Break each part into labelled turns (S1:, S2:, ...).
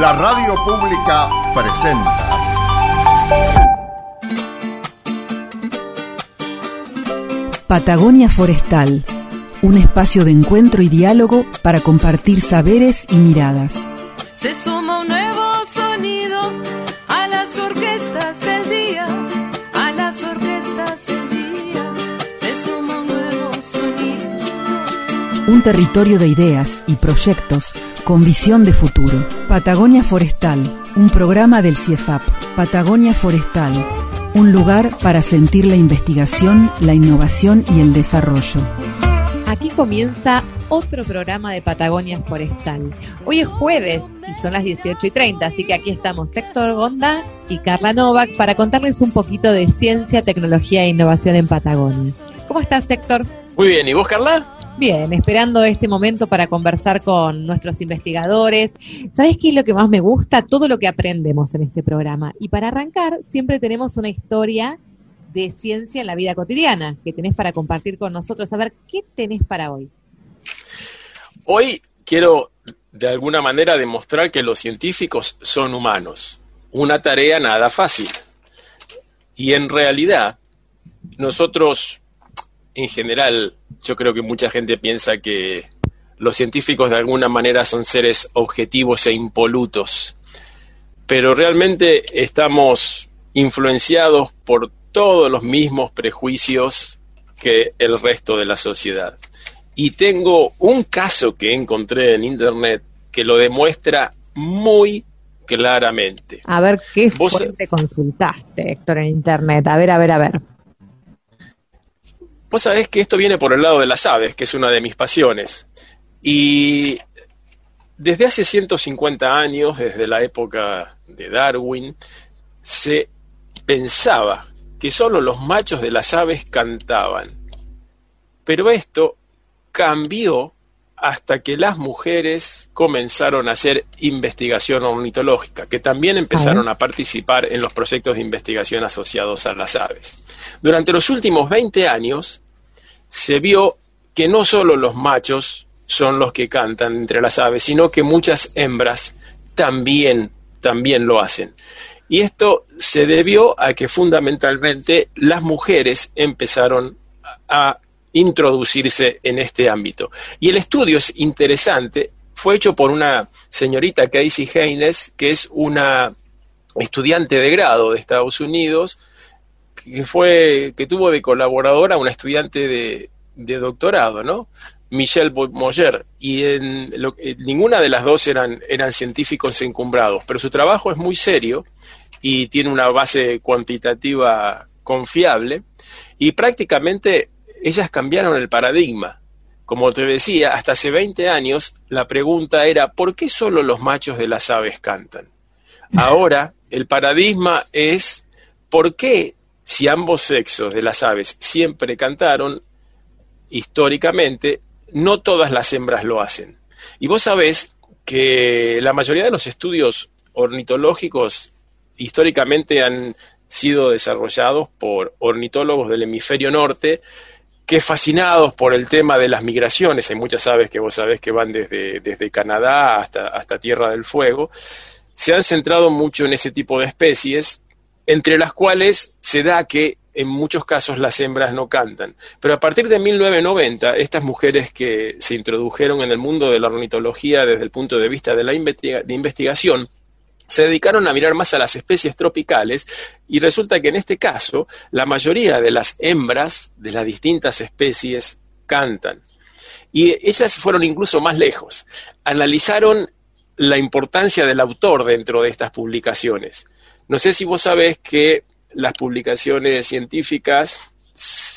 S1: La radio pública presenta.
S2: Patagonia Forestal, un espacio de encuentro y diálogo para compartir saberes y miradas.
S3: Se suma un nuevo sonido a las orquestas del día, a las orquestas del día. Se suma un nuevo sonido.
S2: Un territorio de ideas y proyectos con visión de futuro. Patagonia Forestal, un programa del CIEFAP. Patagonia Forestal, un lugar para sentir la investigación, la innovación y el desarrollo.
S4: Aquí comienza otro programa de Patagonia Forestal. Hoy es jueves y son las 18 y 30, así que aquí estamos Héctor Gonda y Carla Novak para contarles un poquito de ciencia, tecnología e innovación en Patagonia. ¿Cómo estás, Héctor?
S5: Muy bien, ¿y vos, Carla?
S4: Bien, esperando este momento para conversar con nuestros investigadores. ¿Sabes qué es lo que más me gusta? Todo lo que aprendemos en este programa. Y para arrancar, siempre tenemos una historia de ciencia en la vida cotidiana que tenés para compartir con nosotros. A ver, ¿qué tenés para hoy?
S5: Hoy quiero de alguna manera demostrar que los científicos son humanos. Una tarea nada fácil. Y en realidad, nosotros, en general, yo creo que mucha gente piensa que los científicos de alguna manera son seres objetivos e impolutos. Pero realmente estamos influenciados por todos los mismos prejuicios que el resto de la sociedad. Y tengo un caso que encontré en internet que lo demuestra muy claramente.
S4: A ver, ¿qué
S5: Vos-
S4: fuente consultaste, Héctor, en internet? A ver, a ver, a ver.
S5: Vos sabés que esto viene por el lado de las aves, que es una de mis pasiones. Y desde hace 150 años, desde la época de Darwin, se pensaba que solo los machos de las aves cantaban. Pero esto cambió hasta que las mujeres comenzaron a hacer investigación ornitológica, que también empezaron a participar en los proyectos de investigación asociados a las aves. Durante los últimos 20 años se vio que no solo los machos son los que cantan entre las aves, sino que muchas hembras también, también lo hacen. Y esto se debió a que fundamentalmente las mujeres empezaron a introducirse en este ámbito. Y el estudio es interesante, fue hecho por una señorita Casey Haynes, que es una estudiante de grado de Estados Unidos, que fue, que tuvo de colaboradora una estudiante de, doctorado, ¿no? Michelle Moyer, y en lo- eh, ninguna de las dos eran, eran científicos encumbrados, pero su trabajo es muy serio y tiene una base cuantitativa confiable, y prácticamente ellas cambiaron el paradigma. Como te decía, hasta hace 20 años la pregunta era ¿por qué solo los machos de las aves cantan? Ahora el paradigma es ¿por qué si ambos sexos de las aves siempre cantaron, históricamente, no todas las hembras lo hacen? Y vos sabés que la mayoría de los estudios ornitológicos históricamente han sido desarrollados por ornitólogos del hemisferio norte que fascinados por el tema de las migraciones, hay muchas aves que vos sabés que van desde, desde Canadá hasta, hasta Tierra del Fuego, se han centrado mucho en ese tipo de especies, entre las cuales se da que en muchos casos las hembras no cantan. Pero a partir de 1990, estas mujeres que se introdujeron en el mundo de la ornitología desde el punto de vista de la investigación, se dedicaron a mirar más a las especies tropicales y resulta que en este caso la mayoría de las hembras de las distintas especies cantan. Y ellas fueron incluso más lejos. Analizaron la importancia del autor dentro de estas publicaciones. No sé si vos sabés que las publicaciones científicas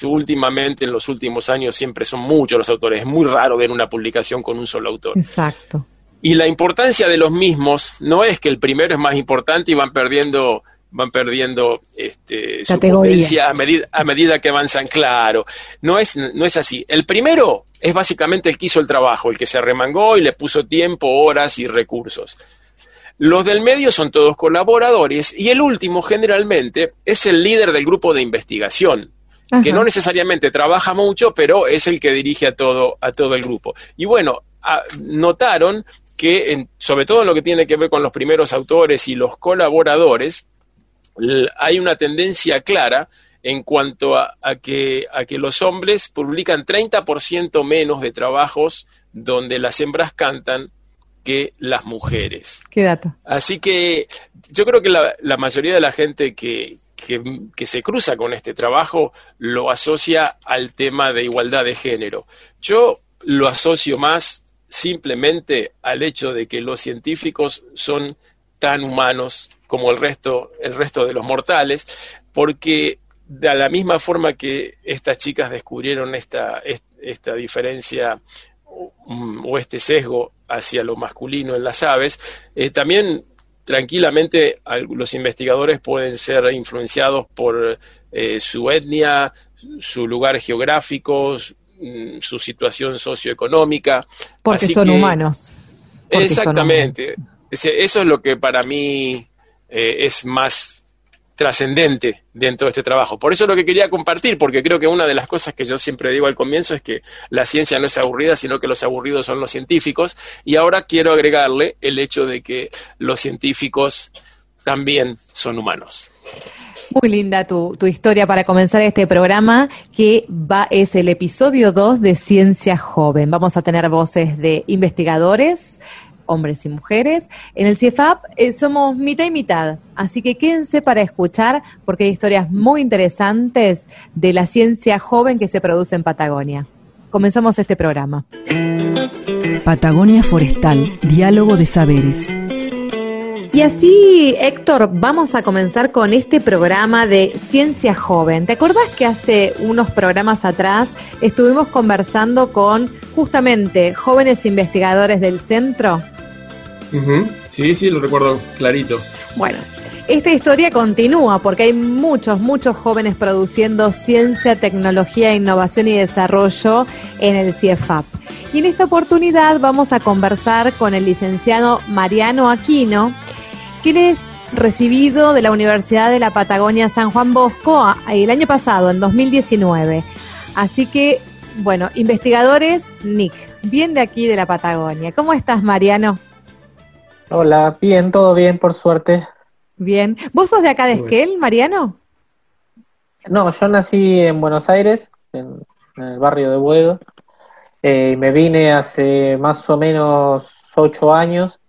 S5: últimamente, en los últimos años, siempre son muchos los autores. Es muy raro ver una publicación con un solo autor.
S4: Exacto.
S5: Y la importancia de los mismos no es que el primero es más importante y van perdiendo, van perdiendo este, su potencia a medida, a medida que avanzan. Claro, no es, no es así. El primero es básicamente el que hizo el trabajo, el que se arremangó y le puso tiempo, horas y recursos. Los del medio son todos colaboradores y el último generalmente es el líder del grupo de investigación, que no necesariamente trabaja mucho, pero es el que dirige a todo, a todo el grupo. Y bueno, a- notaron que, en, sobre todo en lo que tiene que ver con los primeros autores y los colaboradores, hay una tendencia clara en cuanto a, que, a que los hombres publican 30% menos de trabajos donde las hembras cantan que las mujeres.
S4: ¿Qué dato?
S5: Así que yo creo que la, la mayoría de la gente que, que, se cruza con este trabajo lo asocia al tema de igualdad de género. Yo lo asocio más simplemente al hecho de que los científicos son tan humanos como el resto, el resto de los mortales, porque de la misma forma que estas chicas descubrieron esta, esta diferencia o este sesgo hacia lo masculino en las aves, eh, también tranquilamente los investigadores pueden ser influenciados por eh, su etnia, su lugar geográfico, mm, su situación socioeconómica.
S4: Porque son humanos.
S5: exactamente. Eso es lo que para mí eh, es más trascendente dentro de este trabajo. Por eso es lo que quería compartir, porque creo que una de las cosas que yo siempre digo al comienzo es que la ciencia no es aburrida, sino que los aburridos son los científicos. Y ahora quiero agregarle el hecho de que los científicos también son humanos.
S4: Muy linda tu, tu, historia para comenzar este programa, que va, es el episodio 2 de Ciencia Joven. Vamos a tener voces de investigadores, hombres y mujeres. En el CIEFAP eh, somos mitad y mitad, así que quédense para escuchar porque hay historias muy interesantes de la ciencia joven que se produce en Patagonia. Comenzamos este programa.
S2: Patagonia Forestal, Diálogo de Saberes.
S4: Y así, Héctor, vamos a comenzar con este programa de Ciencia Joven. ¿Te acordás que hace unos programas atrás estuvimos conversando con justamente jóvenes investigadores del centro?
S5: Sí, sí, lo recuerdo clarito.
S4: Bueno, esta historia continúa porque hay muchos, muchos jóvenes produciendo ciencia, tecnología, innovación y desarrollo en el CIEFAP. Y en esta oportunidad vamos a conversar con el licenciado Mariano Aquino, que él es recibido de la Universidad de la Patagonia San Juan Bosco el año pasado, en 2019. Así que, bueno, investigadores, Nick, bien de aquí de la Patagonia. ¿Cómo estás, Mariano?
S6: Hola, bien, todo bien, por suerte.
S4: Bien. ¿Vos sos de acá de Esquel, Mariano?
S6: No, yo nací en Buenos Aires, en, el barrio de Buedo, eh, y me vine hace más o menos ocho años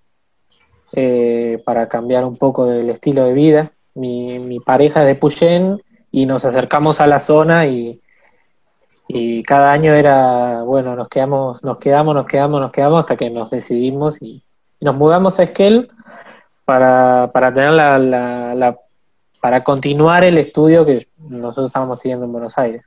S6: eh, para cambiar un poco del estilo de vida. Mi, mi pareja es de Puyén y nos acercamos a la zona y, y cada año era, bueno, nos quedamos, nos quedamos, nos quedamos, nos quedamos hasta que nos decidimos y nos mudamos a Esquel para, para tener la, la, para continuar el estudio que nosotros estábamos siguiendo en Buenos Aires.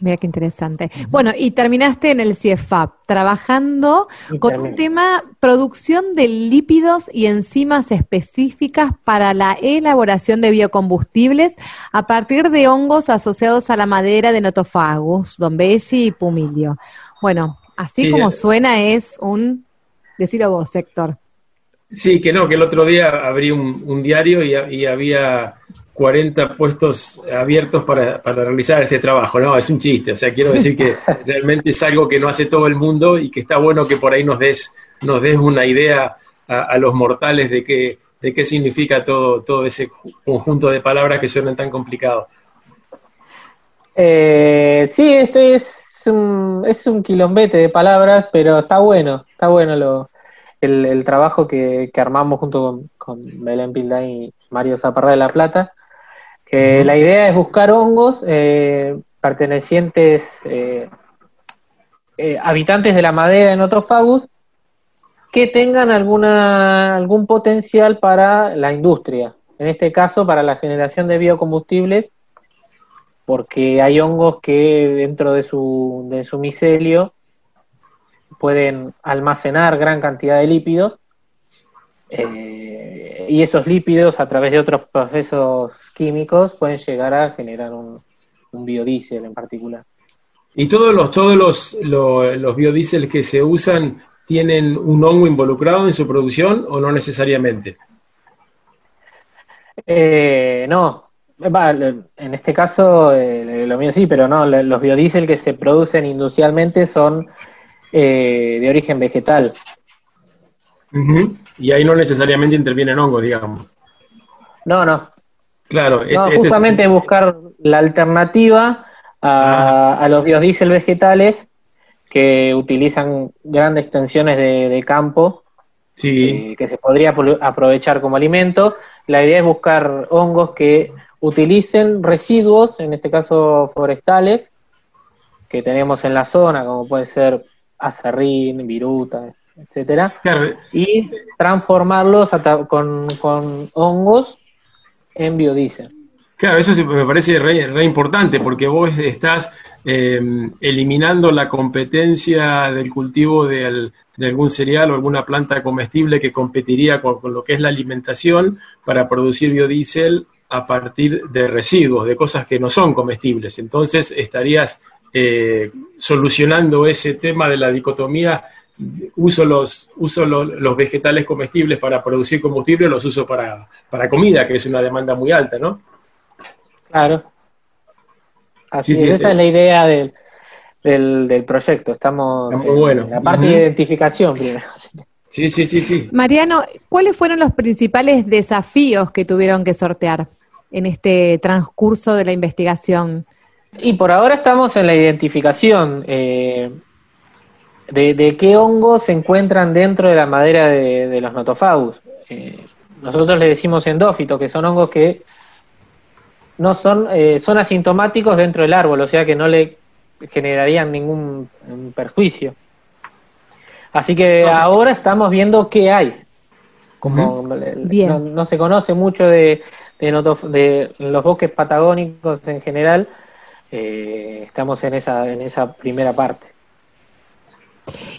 S4: Mira qué interesante. Bueno, y terminaste en el CIEFAP, trabajando con un tema producción de lípidos y enzimas específicas para la elaboración de biocombustibles a partir de hongos asociados a la madera de Notofagus, Don Belli y Pumilio. Bueno, así como eh, suena es un Decilo vos, Héctor.
S5: Sí, que no, que el otro día abrí un, diario y, había 40 puestos abiertos para, realizar este trabajo. No, es un chiste. O sea, quiero decir que realmente es algo que no hace todo el mundo y que está bueno que por ahí nos des, nos des una idea a, los mortales de qué, de qué significa todo, todo ese conjunto de palabras que suenan tan complicados.
S6: Eh, sí, este es un, es un quilombete de palabras, pero está bueno, está bueno lo, el, trabajo que, armamos junto con, Belén Pildain y Mario Zaparra de La Plata. Que La idea es buscar hongos eh, pertenecientes, eh, eh, habitantes de la madera en Otofagus, que tengan alguna, algún potencial para la industria, en este caso para la generación de biocombustibles porque hay hongos que dentro de su, de su micelio pueden almacenar gran cantidad de lípidos eh, y esos lípidos a través de otros procesos químicos pueden llegar a generar un, biodiesel en particular.
S5: ¿Y todos los, todos los, los, biodiesel que se usan tienen un hongo involucrado en su producción o no necesariamente?
S6: Eh, no, en este caso, eh, lo mío sí, pero no, los biodiesel que se producen industrialmente son eh, de origen vegetal.
S5: Y ahí no necesariamente intervienen hongos, digamos.
S6: No, no.
S5: Claro,
S6: No,
S5: este- este es-
S6: justamente buscar la alternativa a, a los biodiesel vegetales que utilizan grandes extensiones de, de campo
S5: sí,
S6: eh, que se podría apro- aprovechar como alimento. La idea es buscar hongos que utilicen residuos, en este caso forestales, que tenemos en la zona, como puede ser azarrín, viruta, etcétera,
S5: claro,
S6: y transformarlos con, con hongos en biodiesel.
S5: Claro, eso sí me parece re, re importante porque vos estás eh, eliminando la competencia del cultivo de algún cereal o alguna planta comestible que competiría con, con lo que es la alimentación para producir biodiesel a partir de residuos, de cosas que no son comestibles. Entonces estarías eh, solucionando ese tema de la dicotomía uso los uso lo- los vegetales comestibles para producir combustible o los uso para, para comida, que es una demanda muy alta, ¿no?
S6: Claro. Así
S5: Sí, sí,
S6: es,
S5: sí.
S6: esa es la idea del, del, del proyecto. Estamos
S5: Está muy
S6: en
S5: bueno.
S6: la parte de identificación primero.
S5: Sí, sí, sí, sí.
S4: Mariano, ¿cuáles fueron los principales desafíos que tuvieron que sortear en este transcurso de la investigación?
S6: Y por ahora estamos en la identificación eh, de, de qué hongos se encuentran dentro de la madera de, de los notofagus. Eh, nosotros le decimos endófitos, que son hongos que no son, eh, son asintomáticos dentro del árbol, o sea que no le generarían ningún perjuicio. Así que
S5: No,
S6: ahora estamos viendo qué hay. Como
S4: Bien.
S6: no, no se conoce mucho de, de, notof- de los bosques patagónicos en general, eh, estamos en esa, en esa primera parte.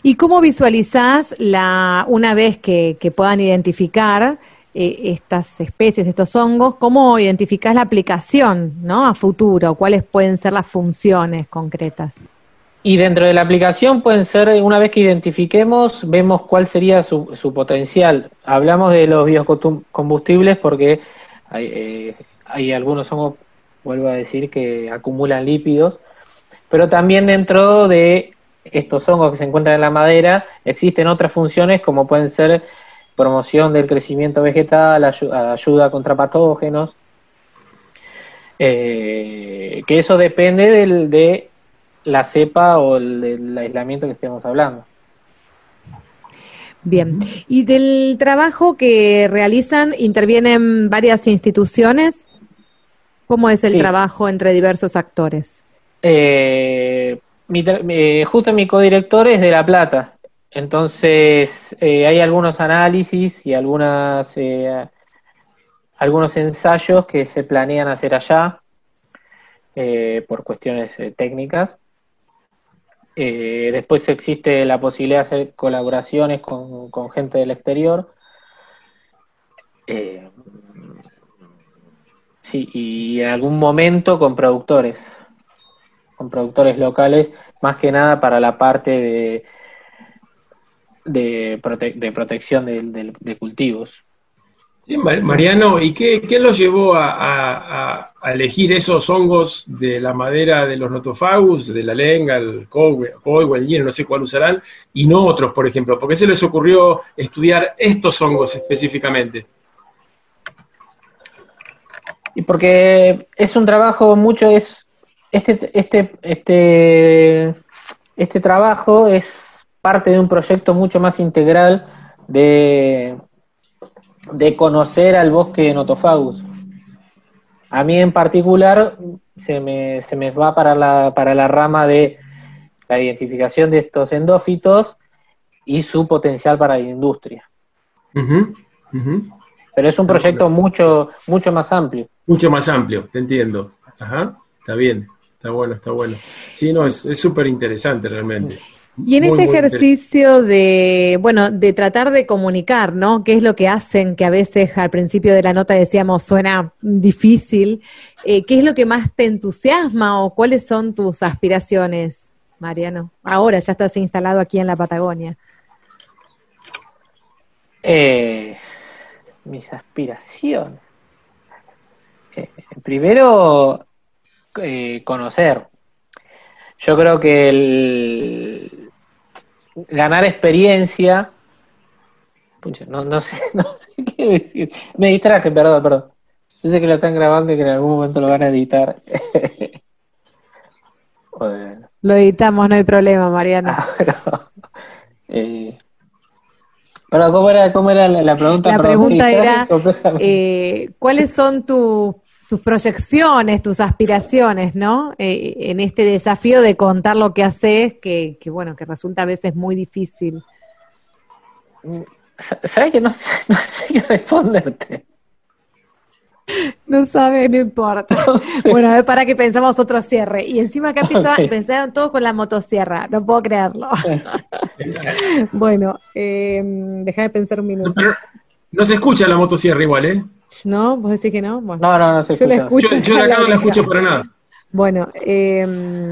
S4: ¿Y cómo visualizás la, una vez que, que puedan identificar eh, estas especies, estos hongos, cómo identificás la aplicación ¿no? a futuro? ¿Cuáles pueden ser las funciones concretas?
S6: Y dentro de la aplicación pueden ser, una vez que identifiquemos, vemos cuál sería su, su potencial. Hablamos de los biocombustibles porque hay, eh, hay algunos hongos, vuelvo a decir, que acumulan lípidos, pero también dentro de estos hongos que se encuentran en la madera existen otras funciones como pueden ser promoción del crecimiento vegetal, ayu- ayuda contra patógenos, eh, que eso depende del, de la cepa o el, del aislamiento que estemos hablando.
S4: Bien. ¿Y del trabajo que realizan, intervienen varias instituciones? ¿Cómo es el
S6: Sí.
S4: trabajo entre diversos actores?
S6: Eh, mi, eh, justo mi codirector es de La Plata, entonces eh, hay algunos análisis y algunas eh, algunos ensayos que se planean hacer allá eh, por cuestiones eh, técnicas. Eh, después existe la posibilidad de hacer colaboraciones con, gente del exterior. Eh, sí, y en algún momento con productores con productores locales, más que nada para la parte de, de, prote- de protección del- del- de, cultivos.
S5: Sí, Ma- Mariano, ¿y qué, qué los llevó a, a- elegir esos hongos de la madera de los notofagus, de la lenga, el cogue, el hierro, no sé cuál usarán, y no otros, por ejemplo? ¿Por qué se les ocurrió estudiar estos hongos específicamente?
S6: Y porque es un trabajo mucho, es este, este, este, este trabajo es parte de un proyecto mucho más integral de, de conocer al bosque de Notofagus. A mí en particular se me, se me va para la, para la rama de la identificación de estos endófitos y su potencial para la industria.
S5: Ujú, ujú.
S6: Pero es un proyecto mucho, mucho más amplio.
S5: Mucho más amplio, te entiendo. Ajá, está bien, está bueno, está bueno. Sí, no, es súper interesante realmente.
S4: Y en
S5: Muy,
S4: este
S5: muy
S4: ejercicio de, bueno, de tratar de comunicar, ¿no? ¿Qué es lo que hacen? Que a veces al principio de la nota decíamos suena difícil. Eh, ¿Qué es lo que más te entusiasma o cuáles son tus aspiraciones, Mariano? Ahora ya estás instalado aquí en la Patagonia.
S6: Eh, mis aspiraciones. Eh, primero, eh, conocer. Yo creo que el ganar experiencia Pucha, no, no, sé, no sé qué decir. Me distraje, perdón, perdón. Yo sé que lo están grabando y que en algún momento lo van a editar. Joder.
S4: Lo editamos, no hay problema, Mariana.
S6: Ah, pero, eh, pero ¿cómo era, cómo era la, la pregunta?
S4: La pregunta era, eh, ¿cuáles son tu- tus proyecciones, tus aspiraciones, ¿no? Eh, en este desafío de contar lo que haces, que, que, bueno, que resulta a veces muy difícil.
S6: Sa- ¿Sabes que no sé, no sé qué responderte?
S4: No sabe, no importa. Bueno, a ver, para que pensamos otro cierre. Y encima acá empieza,
S6: Ok.
S4: pensaron todo con la motosierra. No puedo creerlo. bueno, eh, deja de pensar un minuto.
S7: No se escucha la motosierra igual, ¿eh?
S4: ¿No? ¿Vos decís que no? Bueno,
S6: No, no, no se
S4: Yo la
S6: escucha.
S4: escucho.
S7: Yo, yo de acá no la escucho para nada.
S4: Bueno, eh,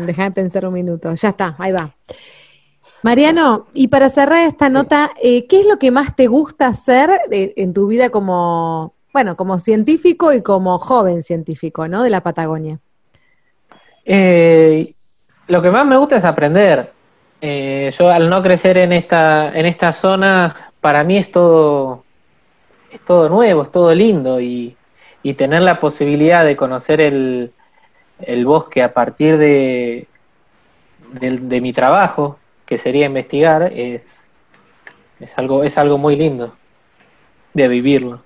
S4: deja de pensar un minuto. Ya está, ahí va. Mariano, y para cerrar esta nota, eh, ¿qué es lo que más te gusta hacer de- en tu vida como, bueno, como científico y como joven científico, ¿no? De la Patagonia.
S6: Eh, lo que más me gusta es aprender. Eh, yo al no crecer en esta, en esta zona, para mí es todo, es todo nuevo, es todo lindo y, y tener la posibilidad de conocer el, el bosque a partir de, del- de mi trabajo, que sería investigar, es, es algo, es algo muy lindo de vivirlo.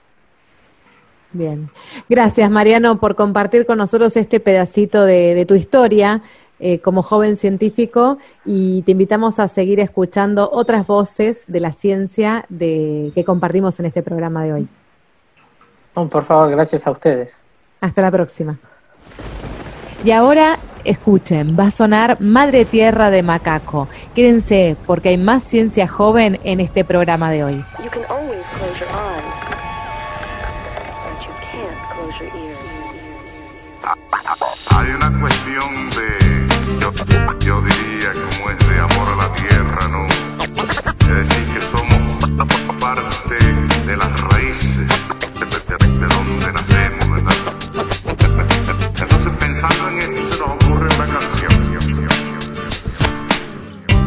S4: Bien. Gracias, Mariano, por compartir con nosotros este pedacito de, de tu historia eh, como joven científico y te invitamos a seguir escuchando otras voces de la ciencia de, que compartimos en este programa de hoy.
S6: No, por favor, gracias a ustedes.
S4: Hasta la próxima. Y ahora, escuchen, va a sonar Madre Tierra de Macaco. Quédense porque hay más ciencia joven en este programa de hoy.
S8: You can always close your eyes, but you can't close your ears.
S1: Hay una cuestión de, yo diría, como es de amor a la tierra, ¿no? Es decir, que somos parte de las raíces de, de- de- de donde nacemos, ¿verdad? Entonces, pensando en esto, se nos ocurre una canción.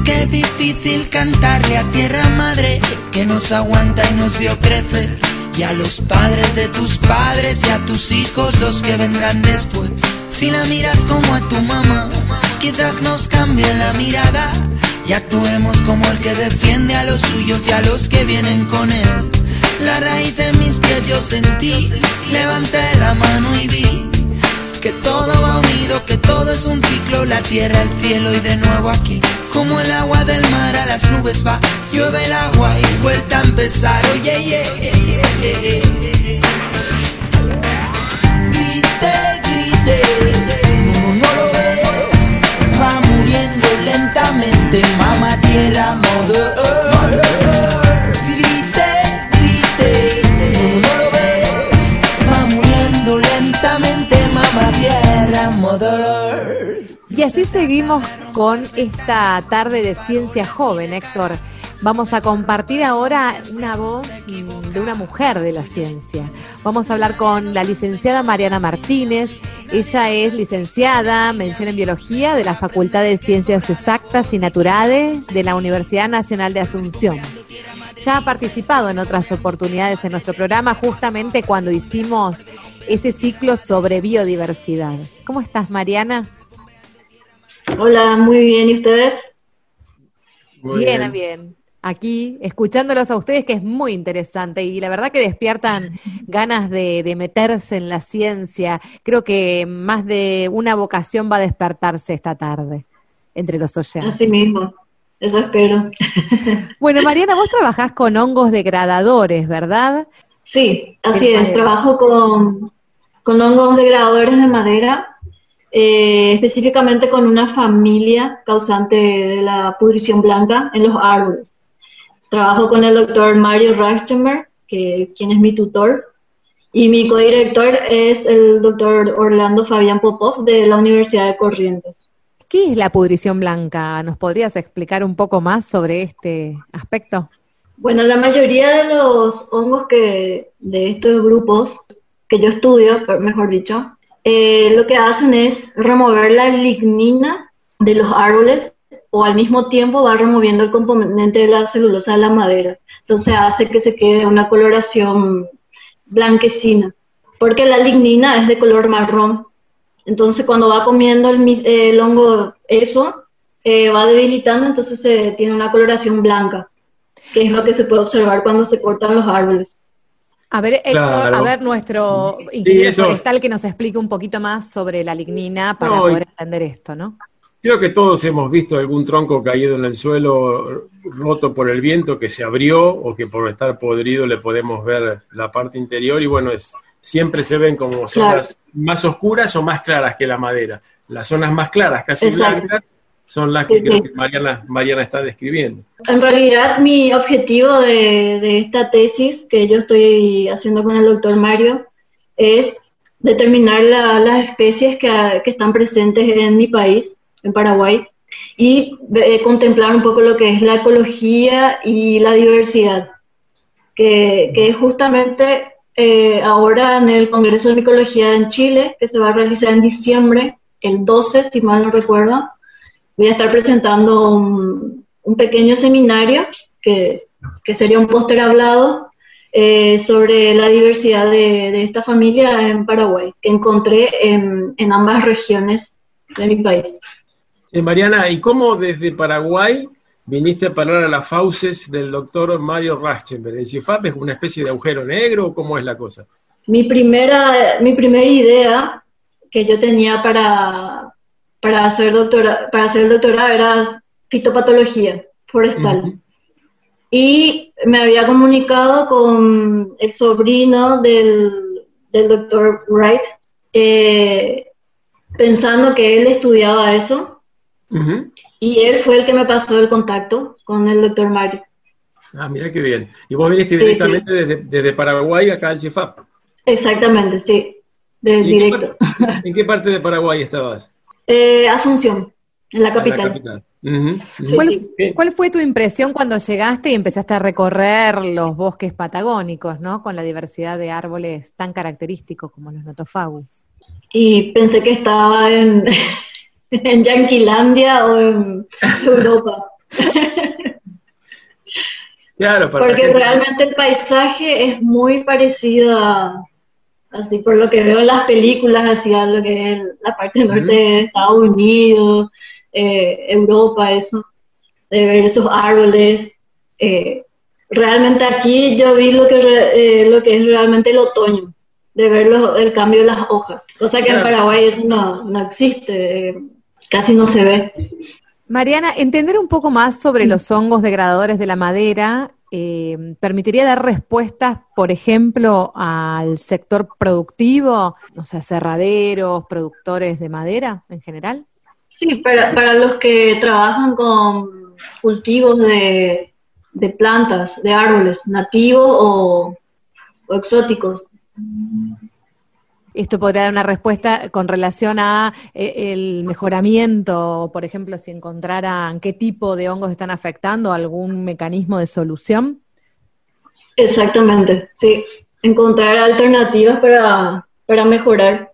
S9: Qué difícil cantarle a tierra madre que nos aguanta y nos vio crecer. Y a los padres de tus padres y a tus hijos los que vendrán después. Si la miras como a tu mamá, quizás nos cambie la mirada y actuemos como el que defiende a los suyos y a los que vienen con él. La raíz de mis pies yo sentí, levanté la mano y vi que todo va unido, que todo es un ciclo, la tierra, el cielo y de nuevo aquí. Como el agua del mar a las nubes va, llueve el agua y vuelta a empezar. Oye, yeah, yeah, yeah, yeah, lentamente, mamá tierra, earth. Grite, grite, no, no lo ves, va muriendo lentamente, mamá tierra, earth.
S4: Y así seguimos con esta tarde de ciencia joven, Héctor. Vamos a compartir ahora una voz de una mujer de la ciencia. Vamos a hablar con la licenciada Mariana Martínez. Ella es licenciada, mención en biología de la Facultad de Ciencias Exactas y Naturales de la Universidad Nacional de Asunción. Ya ha participado en otras oportunidades en nuestro programa, justamente cuando hicimos ese ciclo sobre biodiversidad. ¿Cómo estás, Mariana?
S10: Hola, muy bien. ¿Y ustedes?
S7: Muy
S4: bien, bien. Aquí, escuchándolos a ustedes, que es muy interesante y la verdad que despiertan ganas de, de meterse en la ciencia. Creo que más de una vocación va a despertarse esta tarde entre los oyentes.
S10: Así mismo. Eso espero.
S4: Bueno, Mariana, vos trabajás con hongos degradadores, ¿verdad?
S10: Sí, así es.
S4: madera.
S10: Trabajo con, con hongos degradadores de madera, eh, específicamente con una familia causante de la pudrición blanca en los árboles. Trabajo con el doctor Mario Reichtenberg, que, quien es mi tutor, y mi codirector es el doctor Orlando Fabián Popov de la Universidad de Corrientes.
S4: ¿Qué es la pudrición blanca? ¿Nos podrías explicar un poco más sobre este aspecto?
S10: Bueno, la mayoría de los hongos que de estos grupos que yo estudio, mejor dicho, eh, lo que hacen es remover la lignina de los árboles o al mismo tiempo va removiendo el componente de la celulosa de la madera. Entonces hace que se quede una coloración blanquecina, porque la lignina es de color marrón. Entonces cuando va comiendo el, mis- el hongo eso, eh, va debilitando, entonces se tiene una coloración blanca, que es lo que se puede observar cuando se cortan los árboles.
S4: A ver, Héctor,
S5: Claro.
S4: a ver nuestro ingeniero forestal que nos explique un poquito más sobre la lignina para
S5: No,
S4: poder entender esto, ¿no?
S5: Creo que todos hemos visto algún tronco caído en el suelo, roto por el viento, que se abrió o que por estar podrido le podemos ver la parte interior y bueno, es, siempre se ven como zonas más oscuras o más claras que la madera. Las zonas más claras, casi
S10: Exacto.
S5: blancas, son las que
S10: Sí,
S5: creo
S10: sí.
S5: que Mariana, Mariana está describiendo.
S10: En realidad, mi objetivo de, de esta tesis que yo estoy haciendo con el doctor Mario es determinar la- las especies que, que están presentes en mi país, en Paraguay, y eh, contemplar un poco lo que es la ecología y la diversidad, que, que justamente eh, ahora en el Congreso de Micología en Chile, que se va a realizar en diciembre, el 12, si mal no recuerdo, voy a estar presentando un, un pequeño seminario que, que sería un póster hablado eh, sobre la diversidad de, esta familia en Paraguay, que encontré en, en ambas regiones de mi país.
S5: Eh, Mariana, ¿y cómo desde Paraguay viniste a parar a las fauces del doctor Mario Rachtenberg? ¿El CIFAP es una especie de agujero negro o cómo es la cosa?
S10: Mi primera, mi primera idea que yo tenía para, para, hacer, doctora, para hacer el doctorado era fitopatología forestal. Y me había comunicado con el sobrino del, del doctor Wright, eh, pensando que él estudiaba eso, Y él fue el que me pasó el contacto con el doctor Mario.
S5: Ah, mira qué bien. ¿Y vos viniste
S10: Sí,
S5: directamente Desde, desde Paraguay acá al CIFAP?
S10: Exactamente, sí, de
S5: ¿Y en qué
S10: directo.
S5: par- ¿En qué parte de Paraguay estabas?
S10: Eh, Asunción, en la
S5: En
S10: capital.
S5: la capital. Ujú, ujú.
S10: Sí,
S4: ¿Cuál, cuál fue tu impresión cuando llegaste y empezaste a recorrer los bosques patagónicos, ¿no? Con la diversidad de árboles tan característicos como los notofagus.
S10: Y pensé que estaba en, en Yanquilandia o en Europa.
S5: Claro, para
S10: Porque
S5: gente-
S10: realmente el paisaje es muy parecido a, así por lo que veo en las películas, así a lo que es la parte norte de Estados Unidos, eh, Europa, eso, de ver esos árboles. eh, realmente aquí yo vi lo que, re- eh, lo que es realmente el otoño, de ver lo- el cambio de las hojas, cosa que en. Paraguay eso no, no existe, casi no se ve.
S4: Mariana, entender un poco más sobre los hongos degradadores de la madera eh, permitiría dar respuestas, por ejemplo, al sector productivo, o sea, cerraderos, productores de madera en general.
S10: Sí, para, para los que trabajan con cultivos de, de plantas, de árboles, nativos o, o exóticos.
S4: Esto podría dar una respuesta con relación a eh, el mejoramiento, por ejemplo, si encontraran qué tipo de hongos están afectando, algún mecanismo de solución.
S10: Exactamente, sí. Encontrar alternativas para, para mejorar.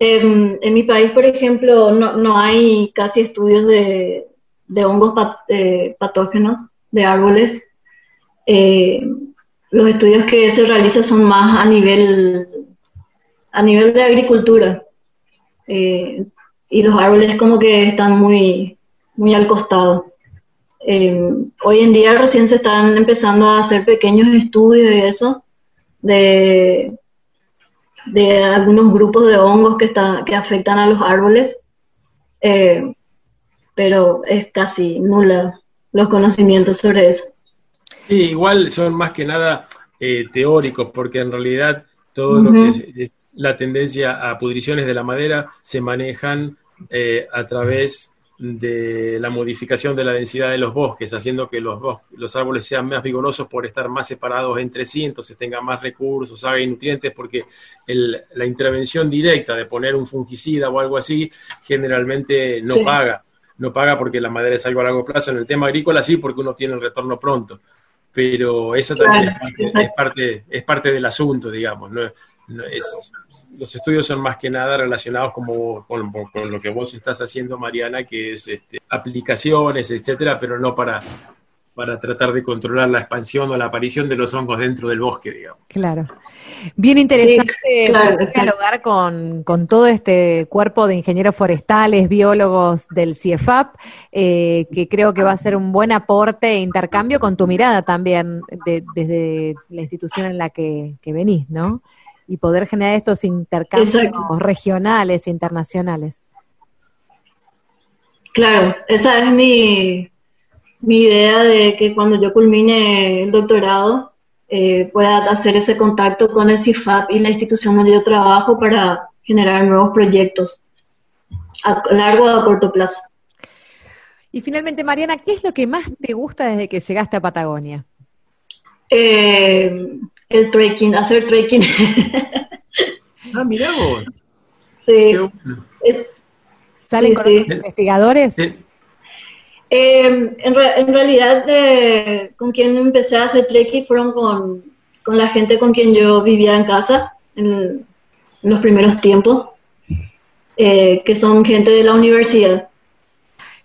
S10: En, en mi país, por ejemplo, no, no hay casi estudios de, de hongos eh, patógenos de árboles. Eh, los estudios que se realizan son más a nivel, a nivel de agricultura. Eh, y los árboles como que están muy, muy al costado. Eh, hoy en día recién se están empezando a hacer pequeños estudios de eso, de, de algunos grupos de hongos que, están, que afectan a los árboles, eh, pero es casi nula los conocimientos sobre eso.
S5: Sí, igual son más que nada eh, teóricos, porque en realidad todo lo que es, la tendencia a pudriciones de la madera se manejan eh, a través de la modificación de la densidad de los bosques, haciendo que los, bos- los árboles sean más vigorosos por estar más separados entre sí, entonces tengan más recursos, hagan nutrientes, porque el- la intervención directa de poner un fungicida o algo así generalmente no
S10: Sí.
S5: paga. No paga porque la madera es algo a largo plazo. En el tema agrícola sí, porque uno tiene el retorno pronto pero eso también
S10: Claro,
S5: es, parte, es, parte, es parte del asunto, digamos. ¿no?
S7: no es- los estudios son más que nada relacionados como con, con lo que vos estás haciendo, Mariana, que es este, aplicaciones, etcétera, pero no para, para tratar de controlar la expansión o la aparición de los hongos dentro del bosque, digamos.
S4: Claro. Bien interesante
S10: Sí, claro,
S4: dialogar con, con todo este cuerpo de ingenieros forestales, biólogos del CIEFAP, eh, que creo que va a ser un buen aporte e intercambio con tu mirada también de- desde la institución en la que, que venís, ¿no? Y poder generar estos intercambios
S10: Exacto.
S4: regionales e internacionales.
S10: Claro, esa es mi, mi idea de que cuando yo culmine el doctorado eh, pueda hacer ese contacto con el CIFAP y la institución donde yo trabajo para generar nuevos proyectos a largo o a corto plazo.
S4: Y finalmente, Mariana, ¿qué es lo que más te gusta desde que llegaste a Patagonia?
S10: Eh, el trekking, hacer trekking.
S7: Ah, mirá vos.
S10: sí,
S7: Qué bueno.
S10: es,
S4: ¿Salen
S10: Sí,
S4: con
S10: sí.
S4: otros investigadores?
S7: Eh,
S10: Eh, en, re- en realidad, eh, con quien empecé a hacer trekking fueron con, con la gente con quien yo vivía en casa en, en los primeros tiempos, eh, que son gente de la universidad.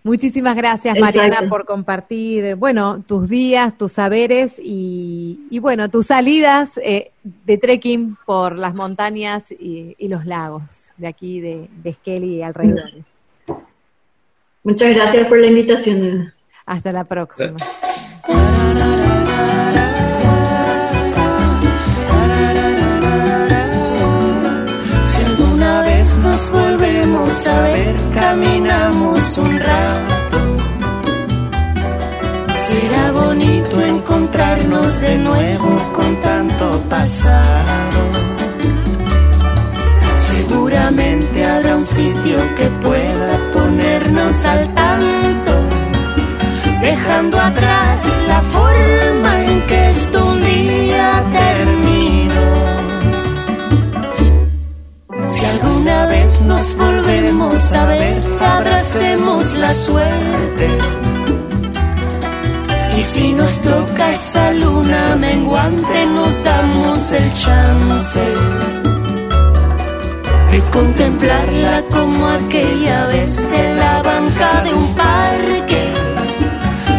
S4: Muchísimas gracias,
S10: Exacto.
S4: Mariana, por compartir, bueno, tus días, tus saberes y, y, bueno, tus salidas eh, de trekking por las montañas y, y los lagos de aquí de, de y alrededores.
S10: Muchas gracias por la invitación.
S4: Hasta la próxima.
S11: Si alguna vez nos volvemos a ver, caminamos un rato. Será bonito encontrarnos de nuevo con tanto pasado. Seguramente habrá un sitio que pueda tanto, dejando atrás la forma en que esto un día terminó. Si alguna vez nos volvemos a ver, abracemos la suerte. Y si nos toca esa luna menguante, nos damos el chance contemplarla como aquella vez en la banca de un parque,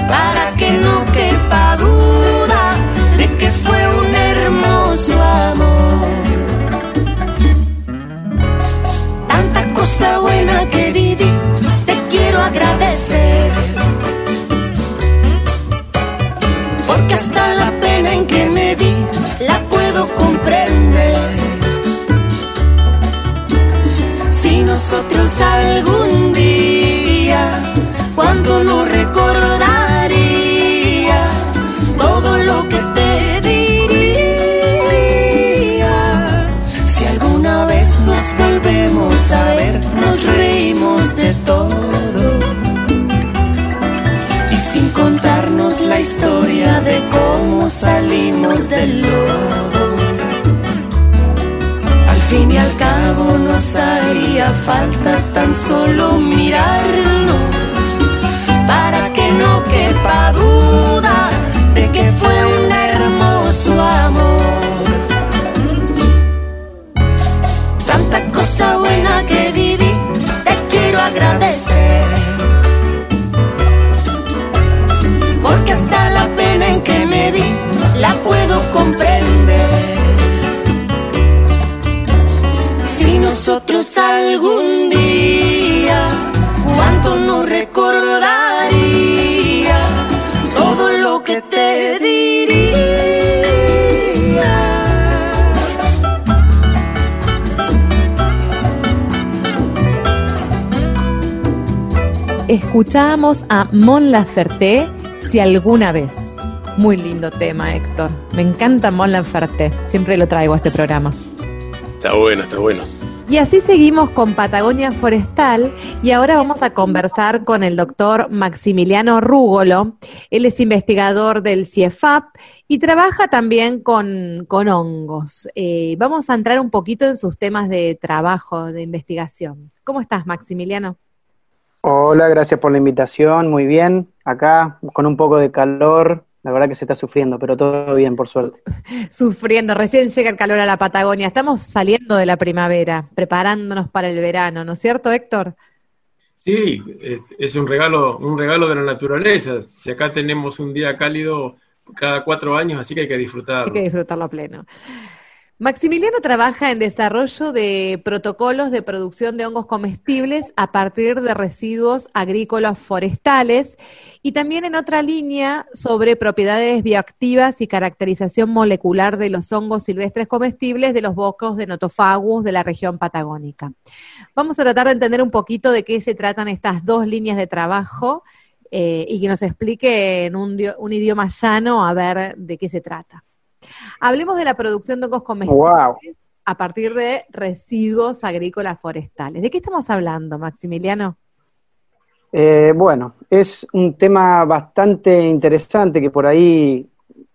S11: para que no quepa duda de que fue un hermoso amor. Tanta cosa buena que viví, te quiero agradecer. Porque hasta la pena en que me vi, la puedo comprender. Nosotros algún día, cuando no recordaría todo lo que te diría. Si alguna vez nos volvemos a ver, nos reímos de todo. Y sin contarnos la historia de cómo salimos del lodo. Fin y al cabo nos haría falta tan solo mirarnos para que no quepa duda de que fue un hermoso amor. Tanta cosa buena que viví, te quiero agradecer. Algún día, cuánto no recordaría todo lo que te diría.
S4: Escuchamos a Mon Laferte, si alguna vez. Muy lindo tema, Héctor. Me encanta Mon Laferte. Siempre lo traigo a este programa.
S5: Está bueno, está bueno.
S4: Y así seguimos con Patagonia Forestal y ahora vamos a conversar con el doctor Maximiliano Rúgolo. Él es investigador del CIEFAP y trabaja también con, con hongos. Eh, vamos a entrar un poquito en sus temas de trabajo, de investigación. ¿Cómo estás, Maximiliano?
S12: Hola, gracias por la invitación. Muy bien. Acá con un poco de calor, la verdad que se está sufriendo, pero todo bien, por suerte.
S4: Sufriendo, recién llega el calor a la Patagonia. Estamos saliendo de la primavera, preparándonos para el verano, ¿no es cierto, Héctor?
S7: Sí, es un regalo, un regalo de la naturaleza. Si acá tenemos un día cálido cada cuatro años, así que hay que disfrutarlo.
S4: Hay que disfrutarlo a pleno. Maximiliano trabaja en desarrollo de protocolos de producción de hongos comestibles a partir de residuos agrícolas forestales y también en otra línea sobre propiedades bioactivas y caracterización molecular de los hongos silvestres comestibles de los bosques de Notofagus de la región patagónica. Vamos a tratar de entender un poquito de qué se tratan estas dos líneas de trabajo eh, y que nos explique en un, un idioma llano a ver de qué se trata. Hablemos de la producción de hongos comestibles a partir de residuos agrícolas forestales. ¿De qué estamos hablando, Maximiliano?
S12: Eh, bueno, es un tema bastante interesante que por ahí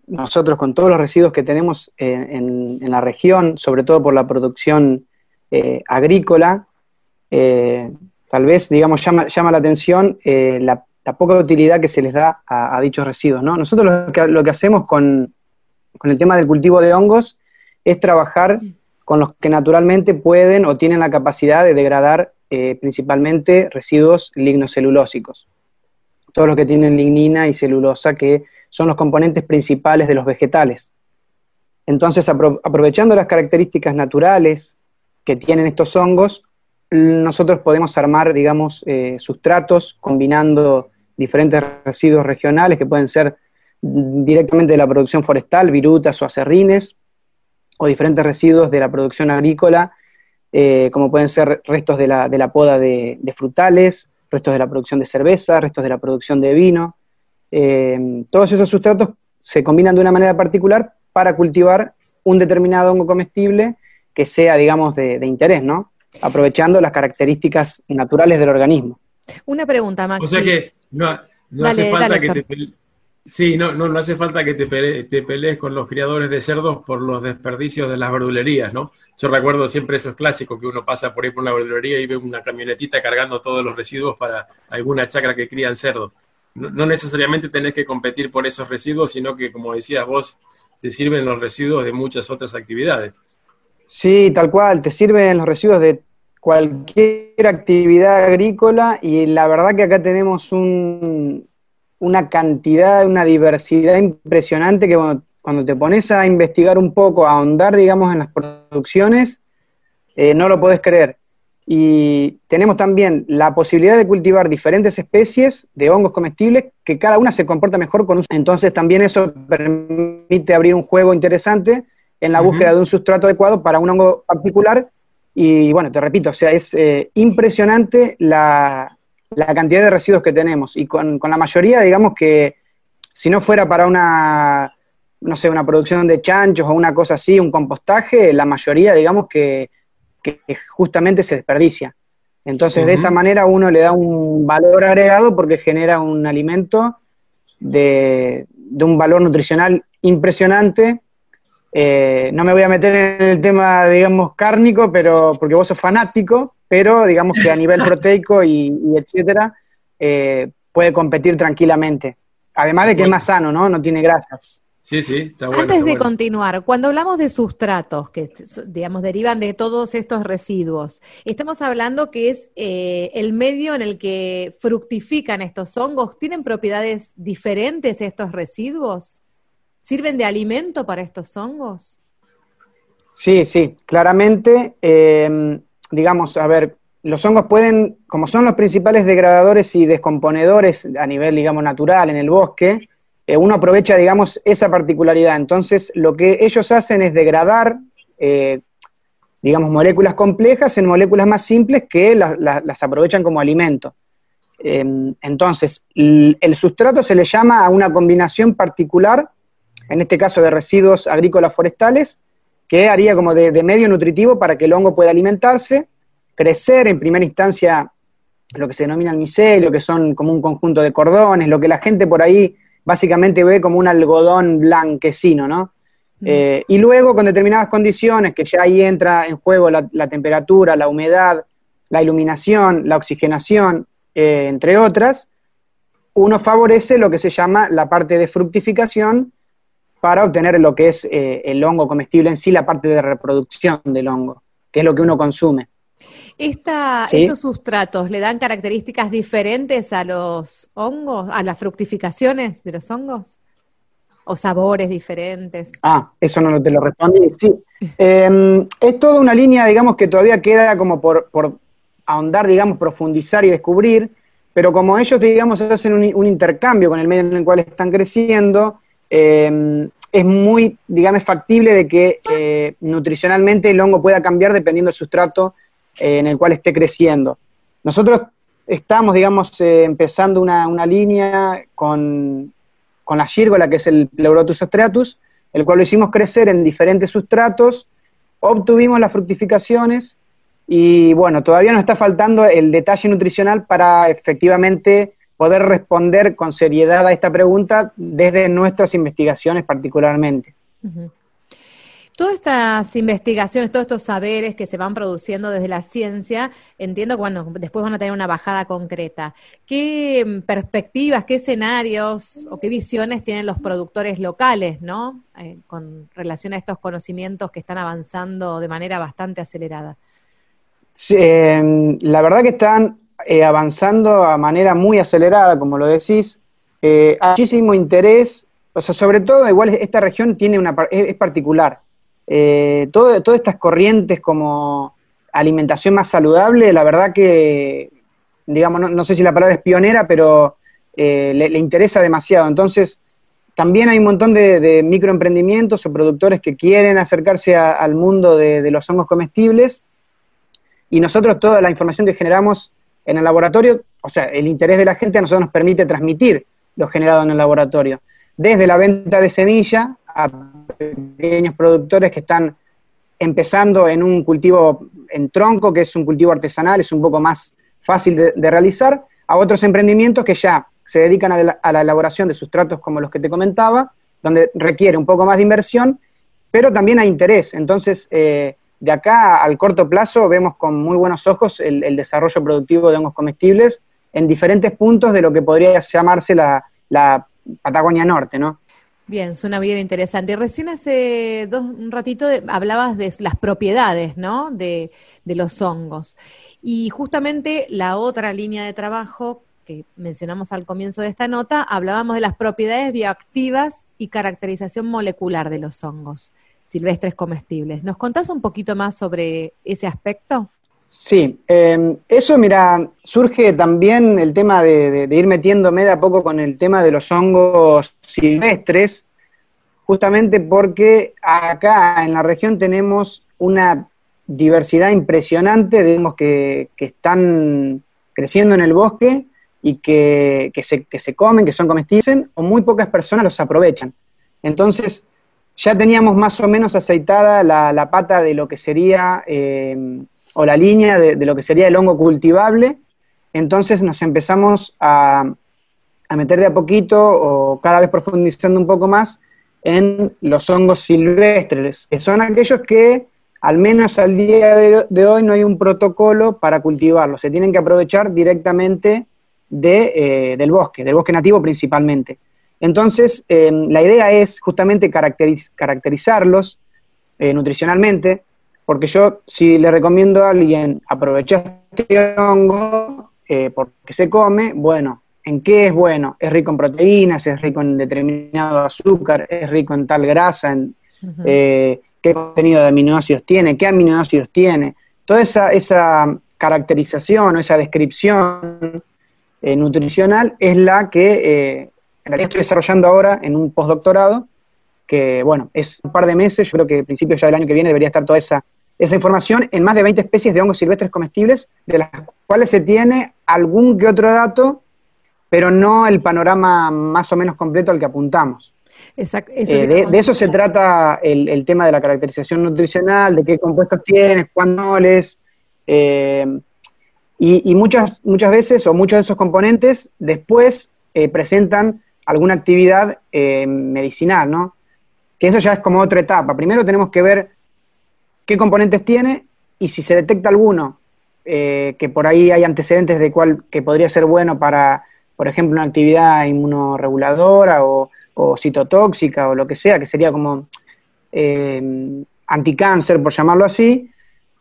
S12: nosotros con todos los residuos que tenemos en, la región, sobre todo por la producción eh, agrícola, eh, tal vez, digamos, llama, llama la atención la, poca utilidad que se les da a, dichos residuos. ¿no? Nosotros lo que, lo que hacemos con, con el tema del cultivo de hongos es trabajar con los que naturalmente pueden o tienen la capacidad de degradar eh, principalmente residuos lignocelulósicos. Todos los que tienen lignina y celulosa, que son los componentes principales de los vegetales. Entonces, aprovechando las características naturales que tienen estos hongos, nosotros podemos armar, digamos, eh, sustratos combinando diferentes residuos regionales que pueden ser directamente de la producción forestal, virutas o acerrines, o diferentes residuos de la producción agrícola, eh, como pueden ser restos de la, de la poda de, frutales, restos de la producción de cerveza, restos de la producción de vino. Eh, todos esos sustratos se combinan de una manera particular para cultivar un determinado hongo comestible que sea, digamos, de, interés, ¿no? Aprovechando las características naturales del organismo.
S4: Una pregunta, Max.
S7: O sea que no, hace falta que te, Sí, no, no, no hace falta que te, te, pelees con los criadores de cerdos por los desperdicios de las verdulerías, ¿no? Yo recuerdo siempre esos clásicos que uno pasa por ahí por una verdulería y ve una camionetita cargando todos los residuos para alguna chacra que crían cerdos. No, necesariamente tenés que competir por esos residuos, sino que, como decías vos, te sirven los residuos de muchas otras actividades.
S12: Sí, tal cual, te sirven los residuos de cualquier actividad agrícola y la verdad que acá tenemos un, una cantidad, una diversidad impresionante que cuando, te pones a investigar un poco, a ahondar, digamos, en las producciones, eh, no lo podés creer. Y tenemos también la posibilidad de cultivar diferentes especies de hongos comestibles que cada una se comporta mejor con un... Entonces también eso permite abrir un juego interesante en la búsqueda de un sustrato adecuado para un hongo particular. Y bueno, te repito, o sea, es eh, impresionante la, la cantidad de residuos que tenemos. Y con, la mayoría, digamos que si no fuera para una, no sé, una producción de chanchos o una cosa así, un compostaje, la mayoría, digamos que, justamente se desperdicia. Entonces, de esta manera uno le da un valor agregado porque genera un alimento de, de un valor nutricional impresionante. Eh, no me voy a meter en el tema, digamos, cárnico, pero porque vos sos fanático, pero digamos que a nivel proteico y, etcétera, eh, puede competir tranquilamente. Además de que es más sano, ¿no? No tiene grasas.
S7: Sí, sí, está bueno.
S4: Antes de continuar, cuando hablamos de sustratos que, digamos, derivan de todos estos residuos, estamos hablando que es eh, el medio en el que fructifican estos hongos. ¿Tienen propiedades diferentes estos residuos? ¿Sirven de alimento para estos hongos?
S12: Sí, sí, claramente. Eh, digamos, a ver, los hongos pueden, como son los principales degradadores y descomponedores a nivel, digamos, natural en el bosque, eh, uno aprovecha, digamos, esa particularidad. Entonces, lo que ellos hacen es degradar, eh, digamos, moléculas complejas en moléculas más simples que las aprovechan como alimento. Em, entonces, el sustrato se le llama a una combinación particular, en este caso de residuos agrícolas forestales, que haría como de, medio nutritivo para que el hongo pueda alimentarse, crecer en primera instancia lo que se denomina el micelio, que son como un conjunto de cordones, lo que la gente por ahí básicamente ve como un algodón blanquecino, ¿no? Mm. Eh, y luego con determinadas condiciones, que ya ahí entra en juego la, temperatura, la humedad, la iluminación, la oxigenación, eh, entre otras, uno favorece lo que se llama la parte de fructificación para obtener lo que es eh, el hongo comestible en sí, la parte de reproducción del hongo, que es lo que uno consume.
S4: Esta,
S12: Sí.
S4: ¿Estos sustratos le dan características diferentes a los hongos, a las fructificaciones de los hongos? ¿O sabores diferentes?
S12: Ah, eso no te lo respondí. Sí. Eh, es toda una línea, digamos, que todavía queda como por, por ahondar, digamos, profundizar y descubrir, pero como ellos, digamos, hacen un, un intercambio con el medio en el cual están creciendo, eh, es muy, digamos, factible de que eh, nutricionalmente el hongo pueda cambiar dependiendo del sustrato eh, en el cual esté creciendo. Nosotros estamos, digamos, eh, empezando una, una línea con, con la gírgola, que es el Pleurotus ostreatus, el cual lo hicimos crecer en diferentes sustratos, obtuvimos las fructificaciones y bueno, todavía nos está faltando el detalle nutricional para efectivamente poder responder con seriedad a esta pregunta desde nuestras investigaciones particularmente.
S4: Todas estas investigaciones, todos estos saberes que se van produciendo desde la ciencia, entiendo que bueno, después van a tener una bajada concreta. ¿Qué mm, perspectivas, qué escenarios o qué visiones tienen los productores locales, ¿no? Eh, con relación a estos conocimientos que están avanzando de manera bastante acelerada.
S12: Sí, eh, la verdad que están eh, avanzando a manera muy acelerada, como lo decís. Eh, hay muchísimo interés, o sea, sobre todo, igual esta región tiene una es, particular. Eh, todas estas corrientes como alimentación más saludable, la verdad que, digamos, no, sé si la palabra es pionera, pero eh, le, interesa demasiado. Entonces, también hay un montón de, microemprendimientos o productores que quieren acercarse al mundo de los hongos comestibles y nosotros toda la información que generamos en el laboratorio, o sea, el interés de la gente a nosotros nos permite transmitir lo generado en el laboratorio, desde la venta de semilla a pequeños productores que están empezando en un cultivo en tronco, que es un cultivo artesanal, es un poco más fácil de, realizar, a otros emprendimientos que ya se dedican a la, a la elaboración de sustratos como los que te comentaba, donde requiere un poco más de inversión, pero también hay interés. Entonces, eh, de acá al corto plazo vemos con muy buenos ojos el, desarrollo productivo de hongos comestibles en diferentes puntos de lo que podría llamarse la, Patagonia Norte, ¿no?
S4: Bien, suena bien interesante. Recién hace dos, un ratito hablabas de las propiedades, ¿no? De los hongos. Y justamente la otra línea de trabajo que mencionamos al comienzo de esta nota, hablábamos de las propiedades bioactivas y caracterización molecular de los hongos silvestres comestibles. ¿Nos contás un poquito más sobre ese aspecto?
S12: Sí, eh, eso, mira, surge también el tema de, ir metiéndome de a poco con el tema de los hongos silvestres, justamente porque acá en la región tenemos una diversidad impresionante de hongos que, que están creciendo en el bosque y que, que se, que se comen, que son comestibles, o muy pocas personas los aprovechan. Entonces, ya teníamos más o menos aceitada la, pata de lo que sería, eh, o la línea de, de lo que sería el hongo cultivable, entonces nos empezamos a, a meter de a poquito o cada vez profundizando un poco más en los hongos silvestres, que son aquellos que al menos al día de, de hoy no hay un protocolo para cultivarlos, se tienen que aprovechar directamente de, eh, del bosque, del bosque nativo principalmente. Entonces, eh, la idea es justamente caracteriz- caracterizarlos eh, nutricionalmente, porque yo si le recomiendo a alguien aprovechar este hongo eh, porque se come, bueno, ¿en qué es bueno? Es rico en proteínas, es rico en determinado azúcar, es rico en tal grasa, en eh, qué contenido de aminoácidos tiene, qué aminoácidos tiene. Toda esa, esa caracterización o esa descripción eh, nutricional es la que en realidad estoy desarrollando ahora en un postdoctorado, que bueno, es un par de meses, yo creo que a principios ya del año que viene debería estar toda esa, esa información en más de 20 especies de hongos silvestres comestibles, de las cuales se tiene algún que otro dato, pero no el panorama más o menos completo al que apuntamos.
S4: Exacto. eso
S12: Eh, de, eso se trata el, el tema de la caracterización nutricional, de qué compuestos tienes, cuándoles, eh, y, y muchas, muchas veces, o muchos de esos componentes, después eh, presentan alguna actividad eh, medicinal, ¿no? Que eso ya es como otra etapa. Primero tenemos que ver qué componentes tiene y si se detecta alguno eh, que por ahí hay antecedentes de cuál que podría ser bueno para, por ejemplo, una actividad inmunoreguladora o, o citotóxica o lo que sea, que sería como eh, anticáncer, por llamarlo así,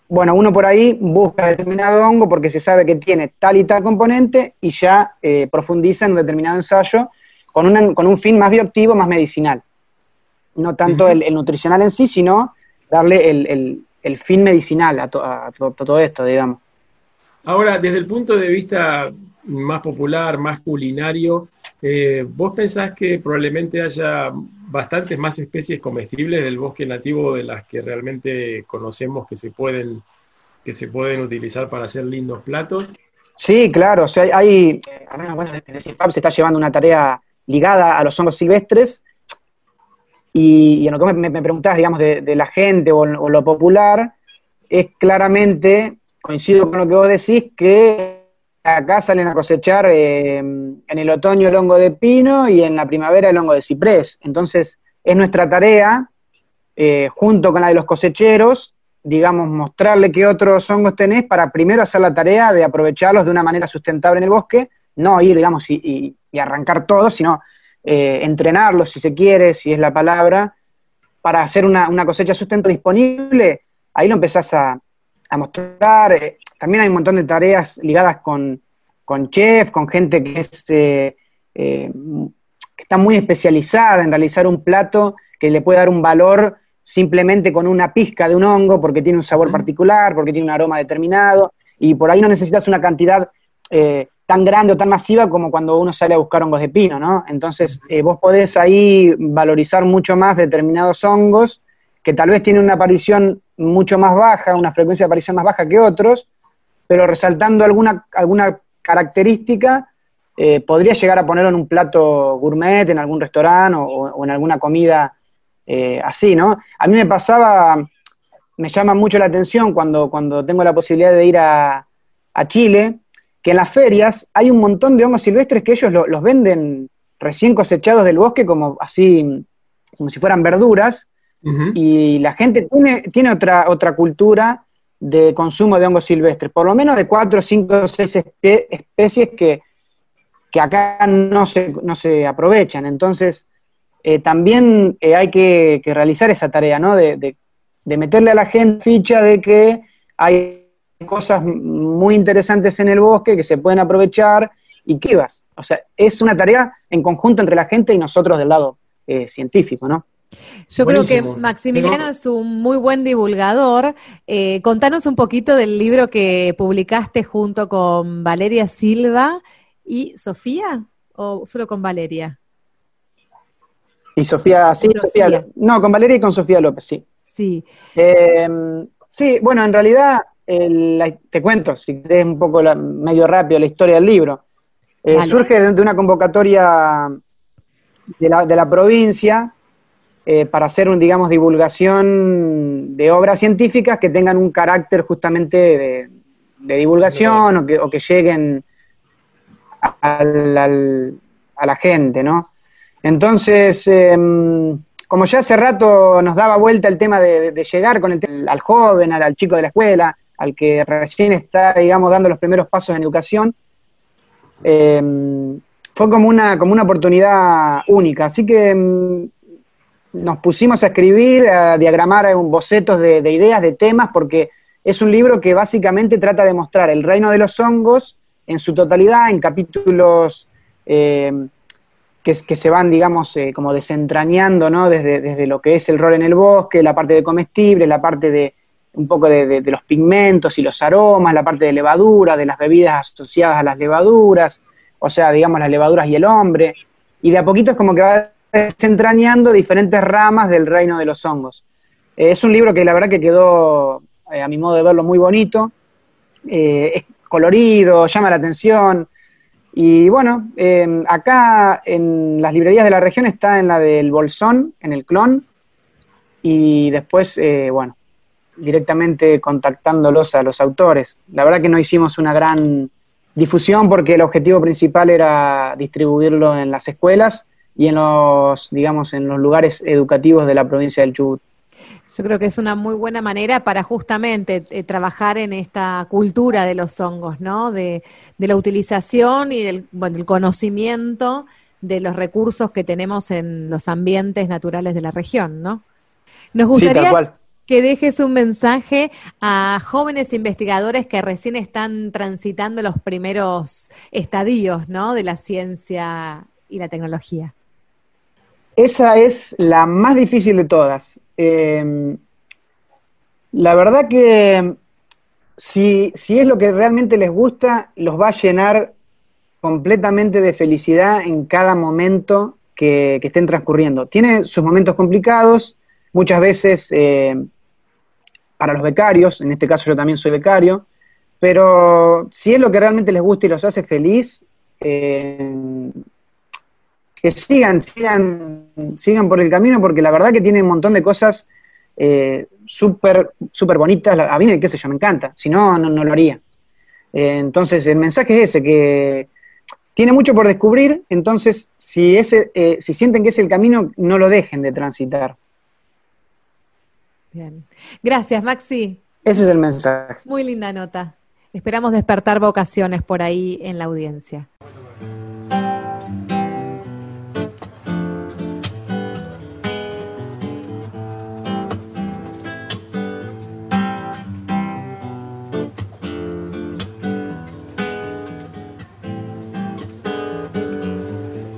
S12: bueno, uno por ahí busca determinado hongo porque se sabe que tiene tal y tal componente y ya eh, profundiza en un determinado ensayo con, una- con un fin más bioactivo, más medicinal. No tanto el, el nutricional en sí, sino darle el, el- el fin medicinal a, to- a to- todo esto, digamos.
S7: Ahora, desde el punto de vista más popular, más culinario, eh, ¿vos pensás que probablemente haya bastantes más especies comestibles del bosque nativo de las que realmente conocemos que se pueden, que se pueden utilizar para hacer lindos platos?
S12: Sí, claro, o sea, hay, bueno, bueno, desde CIFAP se está llevando una tarea ligada a los hongos silvestres y, en lo que me, me preguntabas, digamos, de, la gente o, o lo popular, es claramente, coincido con lo que vos decís, que acá salen a cosechar eh, en el otoño el hongo de pino y en la primavera el hongo de ciprés. Entonces, es nuestra tarea, eh, junto con la de los cosecheros, digamos, mostrarle qué otros hongos tenés para primero hacer la tarea de aprovecharlos de una manera sustentable en el bosque, no ir, digamos, y- y arrancar todo, sino eh, entrenarlos, si se quiere, si es la palabra, para hacer una, una cosecha sustento disponible, ahí lo empezás a, a mostrar. eh, también hay un montón de tareas ligadas con, con chef, con gente que es eh, eh, que está muy especializada en realizar un plato que le puede dar un valor simplemente con una pizca de un hongo, porque tiene un sabor particular, porque tiene un aroma determinado, y por ahí no necesitas una cantidad eh, tan grande o tan masiva como cuando uno sale a buscar hongos de pino, ¿no? Entonces, eh, vos podés ahí valorizar mucho más determinados hongos que tal vez tienen una aparición mucho más baja, una frecuencia de aparición más baja que otros, pero resaltando alguna, alguna característica, eh, podría llegar a ponerlo en un plato gourmet, en algún restaurante o, en alguna comida eh, así, ¿no? A mí me pasaba, me llama mucho la atención cuando, cuando tengo la posibilidad de ir a Chile, que en las ferias hay un montón de hongos silvestres que ellos lo- los venden recién cosechados del bosque como así, como si fueran verduras, y la gente tiene, tiene otra, otra cultura de consumo de hongos silvestres, por lo menos de cuatro, cinco, seis espe- especies que, que acá no se, no se aprovechan. Entonces, eh, también eh, hay que, que realizar esa tarea, ¿no? De, de- de meterle a la gente ficha de que hay cosas muy interesantes en el bosque que se pueden aprovechar y que vas. O sea, es una tarea en conjunto entre la gente y nosotros del lado eh, científico, ¿no?
S4: Yo
S12: Buenísimo.
S4: creo que Maximiliano es un muy buen divulgador. Eh, contanos un poquito del libro que publicaste junto con Valeria Silva y Sofía, o solo con Valeria.
S12: Y Sofía, sí,
S4: Sofía.
S12: Sofía. No, con Valeria y con Sofía López, sí.
S4: Sí.
S12: Eh, sí, bueno, en realidad, el- la- te cuento, si querés un poco la- medio rápido la historia del libro. Eh, surge de, de una convocatoria de la, de la provincia eh, para hacer, un, digamos, divulgación de obras científicas que tengan un carácter justamente de, de divulgación o que, o que lleguen al- al- a la gente, ¿no? Entonces, em, como ya hace rato nos daba vuelta el tema de, llegar con el al joven, al, al chico de la escuela, al que recién está, digamos, dando los primeros pasos en educación, em, fue como una, como una oportunidad única. Así que em, nos pusimos a escribir, a diagramar un bocetos de, de ideas, de temas, porque es un libro que básicamente trata de mostrar el reino de los hongos en su totalidad, en capítulos que, que se van, digamos, eh, como desentrañando, ¿no? Desde, desde lo que es el rol en el bosque, la parte de comestible, la parte de un poco de, los pigmentos y los aromas, la parte de levadura, de las bebidas asociadas a las levaduras, o sea, digamos, las levaduras y el hombre, y de a poquito es como que va desentrañando diferentes ramas del reino de los hongos. Eh, es un libro que la verdad que quedó, eh, a mi modo de verlo, muy bonito, eh, es colorido, llama la atención, y bueno, eh, acá en las librerías de la región está en la del Bolsón, en el clon, y después, bueno, directamente contactándolos a los autores. La verdad que no hicimos una gran difusión porque el objetivo principal era distribuirlo en las escuelas y en los, digamos, en los lugares educativos de la provincia del Chubut.
S4: Yo creo que es una muy buena manera para justamente eh, trabajar en esta cultura de los hongos, ¿no? De, de la utilización y del, bueno, del conocimiento de los recursos que tenemos en los ambientes naturales de la región, ¿no? Nos
S12: Sí, tal
S4: gustaría
S12: cual.
S4: Que dejes un mensaje a jóvenes investigadores que recién están transitando los primeros estadios, ¿no? De la ciencia y la tecnología.
S12: Esa es la más difícil de todas. Eh, la verdad que si, si es lo que realmente les gusta, los va a llenar completamente de felicidad en cada momento que, que estén transcurriendo. Tiene sus momentos complicados, muchas veces eh, para los becarios, en este caso yo también soy becario, pero si es lo que realmente les gusta y los hace feliz, eh, que sigan, sigan, sigan por el camino, porque la verdad que tiene un montón de cosas eh, súper súper bonitas. A mí, qué sé yo, me encanta. Si no, no, no lo haría. Eh, entonces, el mensaje es ese, que tiene mucho por descubrir, entonces, si, ese, eh, si sienten que es el camino, no lo dejen de transitar.
S4: Bien. Gracias, Maxi.
S12: Ese es el mensaje.
S4: Muy linda nota. Esperamos despertar vocaciones por ahí en la audiencia.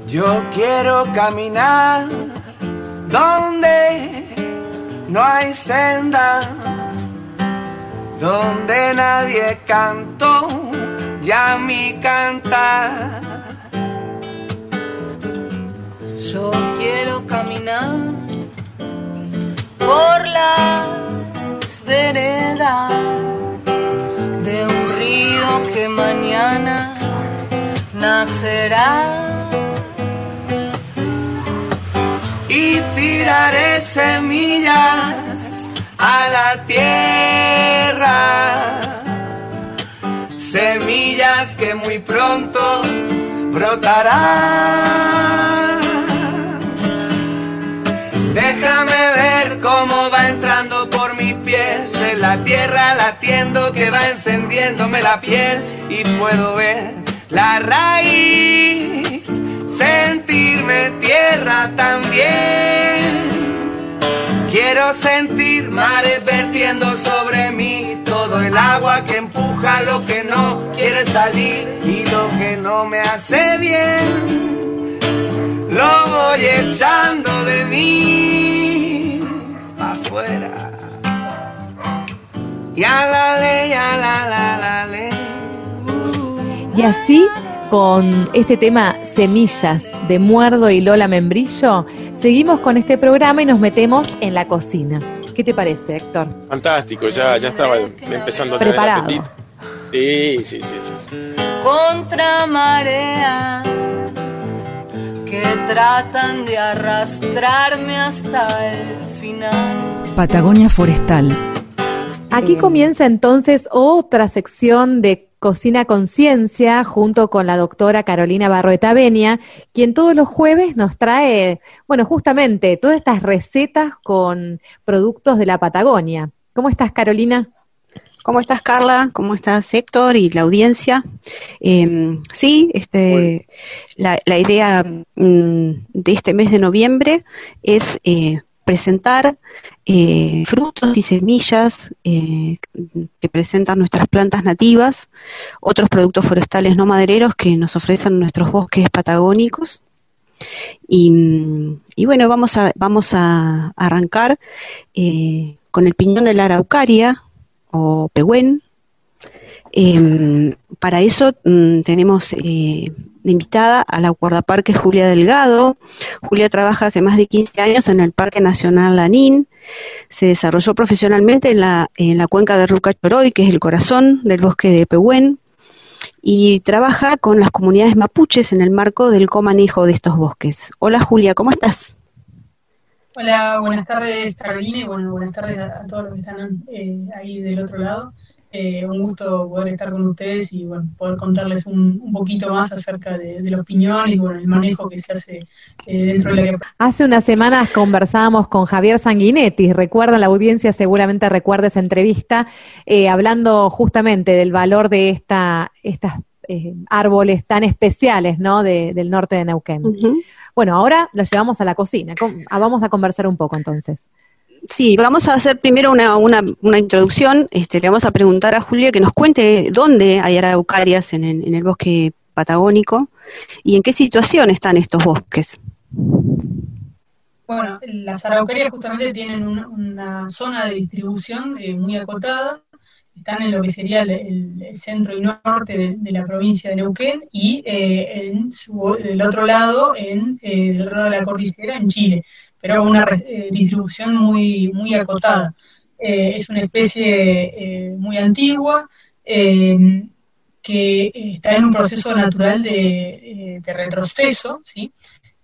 S13: Yo quiero caminar donde no hay senda, donde nadie cantó ya mi cantar.
S3: Yo quiero caminar por las veredas de un río que mañana nacerá.
S13: Y tiraré semillas a la tierra. Semillas que muy pronto brotarán. Déjame ver cómo va entrando por mis pies en la tierra latiendo que va encendiéndome la piel y puedo ver la raíz, sentirme tierra también. Quiero sentir mares vertiendo sobre mí todo el agua que empuja lo que no quiere salir y lo que no me hace bien. Lo voy echando de mí afuera. Y a la ley, a la la la ley.
S4: Y así, con este tema Semillas de Muerdo y Lola Membrillo, seguimos con este programa y nos metemos en la cocina. ¿Qué te parece, Héctor?
S5: Fantástico, ya, ya estaba empezando a tener
S4: Preparado.
S5: Sí, sí, sí, sí.
S3: contra mareas que tratan de arrastrarme hasta el final.
S2: Patagonia Forestal.
S4: Aquí comienza entonces otra sección de Cocina Conciencia junto con la doctora Carolina Barroeta Benia, quien todos los jueves nos trae, bueno, justamente todas estas recetas con productos de la Patagonia. ¿Cómo estás, Carolina?
S14: ¿Cómo estás, Carla? ¿Cómo estás, Héctor y la audiencia? Eh, sí, este, la, la idea mm, de este mes de noviembre es eh, presentar eh, frutos y semillas eh, que presentan nuestras plantas nativas, otros productos forestales no madereros que nos ofrecen nuestros bosques patagónicos. Y, bueno, vamos a, vamos a arrancar eh, con el piñón de la araucaria o pehuen. Em, para eso mm, tenemos de invitada a la guardaparque Julia Delgado. Julia trabaja hace más de 15 años en el Parque Nacional Lanín. Se desarrolló profesionalmente en la, en la cuenca de Rucachoroy, que es el corazón del bosque de Pehuen, y trabaja con las comunidades mapuches en el marco del comanejo de estos bosques. Hola Julia, ¿cómo estás?
S15: Hola, buenas tardes Carolina y bueno, buenas tardes a, a todos los que están eh, ahí del otro lado. Eh, un gusto poder estar con ustedes y bueno, poder contarles un, un poquito más acerca de, de los piñones y bueno, el manejo que se hace eh, dentro del área.
S4: Hace unas semanas conversábamos con Javier Sanguinetti, recuerda la audiencia, seguramente recuerda esa entrevista, eh, hablando justamente del valor de esta, estas eh, árboles tan especiales ¿no? de- del norte de Neuquén. Bueno, ahora los llevamos a la cocina. Ah, Vamos a conversar un poco entonces.
S14: Sí, vamos a hacer primero una, una, una introducción. Este, le vamos a preguntar a Julia que nos cuente dónde hay araucarias en, en el bosque patagónico y en qué situación están estos bosques.
S15: Bueno, las araucarias justamente tienen una, una zona de distribución eh, muy acotada, están en lo que sería el centro y norte de, de la provincia de Neuquén y eh, en su- del otro lado, en, eh, del otro lado de la cordillera, en Chile, pero una eh, distribución muy, muy acotada. Eh, es una especie eh, muy antigua, que está en un proceso natural de, de retroceso, ¿sí?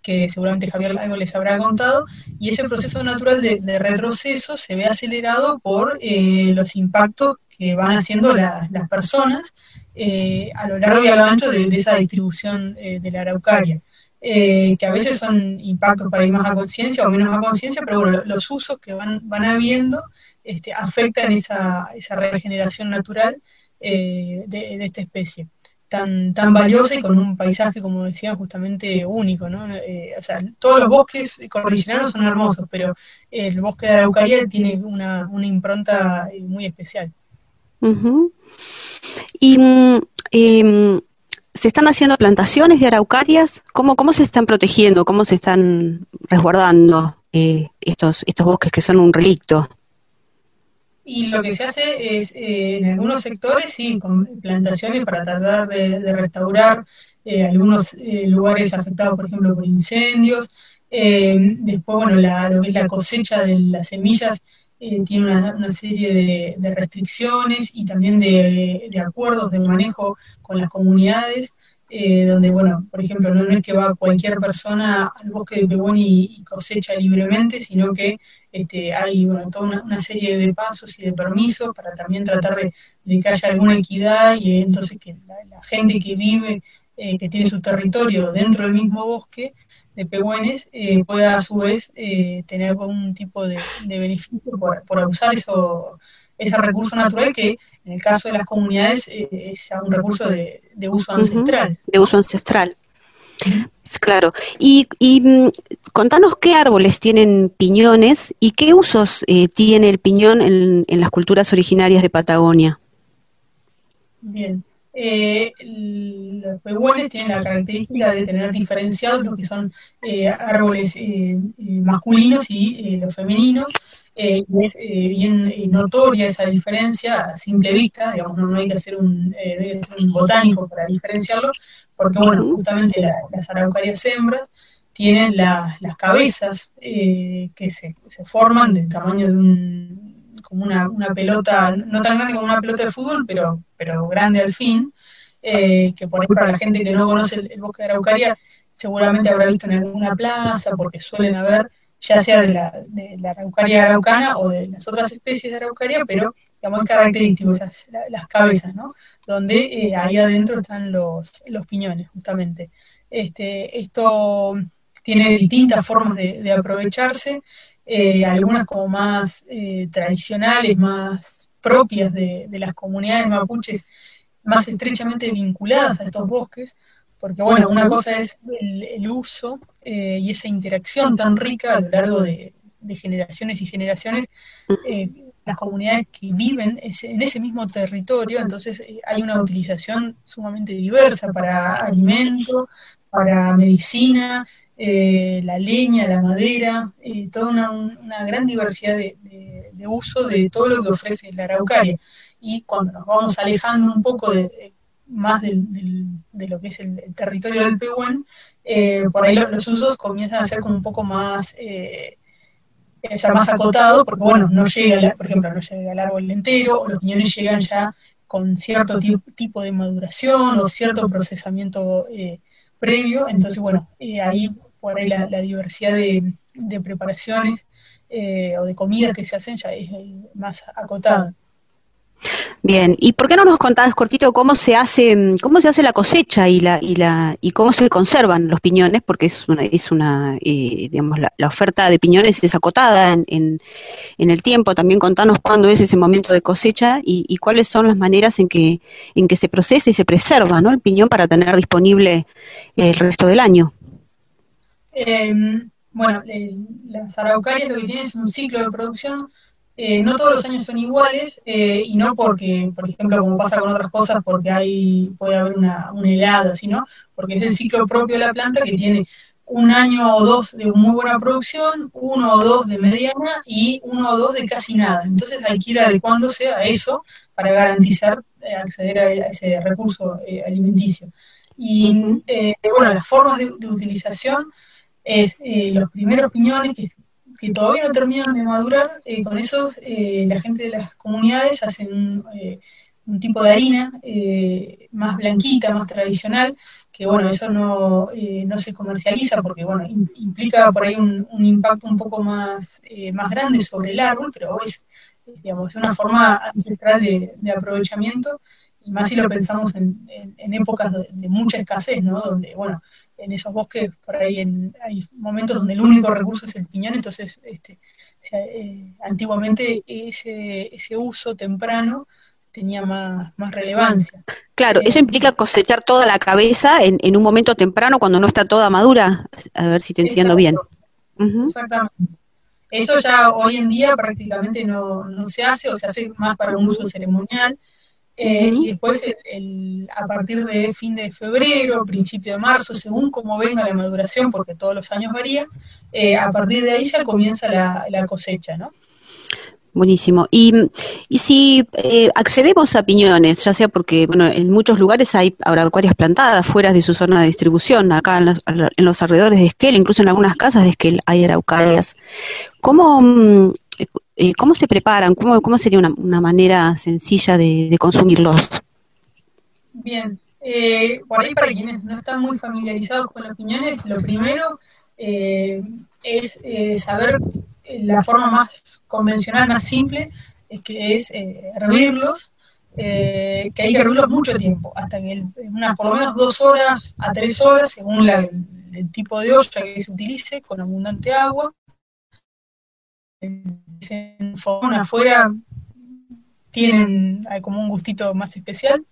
S15: que seguramente Javier algo les habrá contado, y ese proceso natural de, de retroceso se ve acelerado por los impactos que van haciendo la- las personas eh, a lo largo y a lo ancho de, de esa distribución eh, de la araucaria, eh, que a veces son impactos para ir más a conciencia o menos a conciencia, pero bueno, lo- los usos que van, van habiendo este, afectan esa, esa regeneración natural eh, de, de esta especie tan, tan valiosa y con un paisaje, como decía, justamente único, ¿no? Eh, o sea, todos los bosques cordilleranos son hermosos, pero el bosque de Araucaria tiene una, una impronta eh, muy especial.
S14: Y se están haciendo plantaciones de araucarias. ¿Cómo, cómo se están protegiendo? ¿Cómo se están resguardando eh, estos, estos bosques que son un relicto?
S15: Y lo que se hace es, eh, en algunos sectores, sí, con plantaciones para tratar de, de restaurar eh, algunos eh, lugares afectados, por ejemplo, por incendios. Eh, después, bueno, la, lo que es la cosecha de las semillas eh, tiene una, serie de, restricciones y también de, acuerdos de manejo con las comunidades, eh, donde, bueno, por ejemplo, no, es que va cualquier persona al bosque de Pehuen y, cosecha libremente, sino que este, hay bueno, toda una, serie de pasos y de permisos para también tratar de, que haya alguna equidad y eh, entonces que la, la gente que vive, eh, que tiene su territorio dentro del mismo bosque de Pehuenes, eh, pueda a su vez eh, tener algún tipo de, de beneficio por, por usar eso, ese recurso natural que en el caso de las comunidades eh, es un recurso de, de uso ancestral.
S14: De uso ancestral. Claro. Y, y mm, contanos qué árboles tienen piñones y qué usos eh, tiene el piñón en, en las culturas originarias de Patagonia.
S15: Bien. Eh, los pehuenes tienen la característica de tener diferenciados lo que son eh, árboles eh, eh, masculinos y eh, los femeninos. Eh, y es bien notoria esa diferencia a simple vista, digamos, no, no hay que hacer un, no hay que ser un botánico para diferenciarlo, porque bueno, justamente la- las araucarias hembras tienen la- las cabezas eh, que se, se forman del tamaño de un como una, una pelota, no tan grande como una pelota de fútbol, pero, pero grande al fin, eh, que por ahí para la gente que no conoce el, el bosque de Araucaria, seguramente habrá visto en alguna plaza, porque suelen haber, ya sea de la, de la Araucaria araucana o de las otras especies de Araucaria, pero digamos es característico esas, la- las cabezas, ¿no? Donde eh, ahí adentro están los, los piñones, justamente. Este, esto tiene distintas formas de aprovecharse, eh, algunas como más eh, tradicionales, más propias de, las comunidades mapuches, más estrechamente vinculadas a estos bosques, porque bueno, una cosa es el, uso eh, y esa interacción tan rica a lo largo de, generaciones y generaciones, eh, las comunidades que viven en ese mismo territorio, entonces eh, hay una utilización sumamente diversa para alimento, para medicina, eh, la leña, la madera, eh, toda una, gran diversidad de, uso de todo lo que ofrece la araucaria. Y cuando nos vamos alejando un poco de, más de lo que es el, territorio del Pehuen, eh, por ahí lo- los usos comienzan a ser como un poco más, eh, eh, ya más acotados, porque bueno, no llega, por ejemplo, no llega el árbol entero, o los piñones llegan ya con cierto ti- tipo de maduración o cierto procesamiento eh, previo, entonces bueno, ahí por ahí la, diversidad de, preparaciones eh, o de comidas que se hacen ya es eh, más acotada.
S14: Bien, ¿y por qué no nos contás cortito cómo se hace cómo se hace la cosecha y la y la y cómo se conservan los piñones? Porque es una es una eh, digamos la, oferta de piñones es acotada en, en, en el tiempo. También contanos cuándo es ese momento de cosecha y, y cuáles son las maneras en que en que se procesa y se preserva, ¿no? El piñón para tener disponible el resto del año.
S15: Eh, bueno, eh, las araucarias lo que tienen es un ciclo de producción. eh, no todos los años son iguales eh, y no porque, por ejemplo, como pasa con otras cosas, porque hay puede haber una, una helada, sino porque es el ciclo propio de la planta que tiene un año o dos de muy buena producción, uno o dos de mediana y uno o dos de casi nada. Entonces hay que ir adecuándose a eso para garantizar eh, acceder a, ese recurso eh, alimenticio. Y eh, bueno, las formas de, de utilización es eh, los primeros piñones que, que todavía no terminan de madurar, eh, con esos eh, la gente de las comunidades hacen un, eh, un tipo de harina más blanquita, más tradicional, que bueno, eso no, no se comercializa porque bueno, im- implica por ahí un, impacto un poco más, más grande sobre el árbol, pero es, digamos, es una forma ancestral de, de aprovechamiento, y más si lo pensamos en, en- en épocas de, de mucha escasez, ¿no? Donde, bueno, en esos bosques por ahí en- hay momentos donde el único recurso es el piñón, entonces este, o sea, eh, antiguamente ese, ese uso temprano tenía más, más relevancia.
S14: Claro, eso implica cosechar toda la cabeza en, en un momento temprano cuando no está toda madura. A ver si te entiendo bien.
S15: Exactamente. Eso ya hoy en día prácticamente no, no se hace, o se hace más para un uso ceremonial. Eh, Y después, el- el- a partir de fin de febrero, principio de marzo, según como venga la maduración, porque todos los años varía, eh, a partir de ahí ya comienza la, la cosecha, ¿no?
S14: Buenísimo. Y, y si eh, accedemos a piñones, ya sea porque, bueno, en muchos lugares hay araucarias plantadas fuera de su zona de distribución, acá en los, en los alrededores de Esquel, incluso en algunas casas de Esquel hay araucarias. ¿Cómo, mm, eh, cómo se preparan? ¿Cómo, sería una, manera sencilla de, consumirlos?
S15: Bien, eh, por ahí para quienes no están muy familiarizados con los piñones, lo primero eh, es eh, saber eh, la forma más convencional, más simple, es que es eh, hervirlos, que hay que hervirlos mucho tiempo, hasta que unas por lo menos dos horas a tres horas, según la- el, el tipo de olla que se utilice, con abundante agua. En fogón afuera tienen hay como un gustito más especial.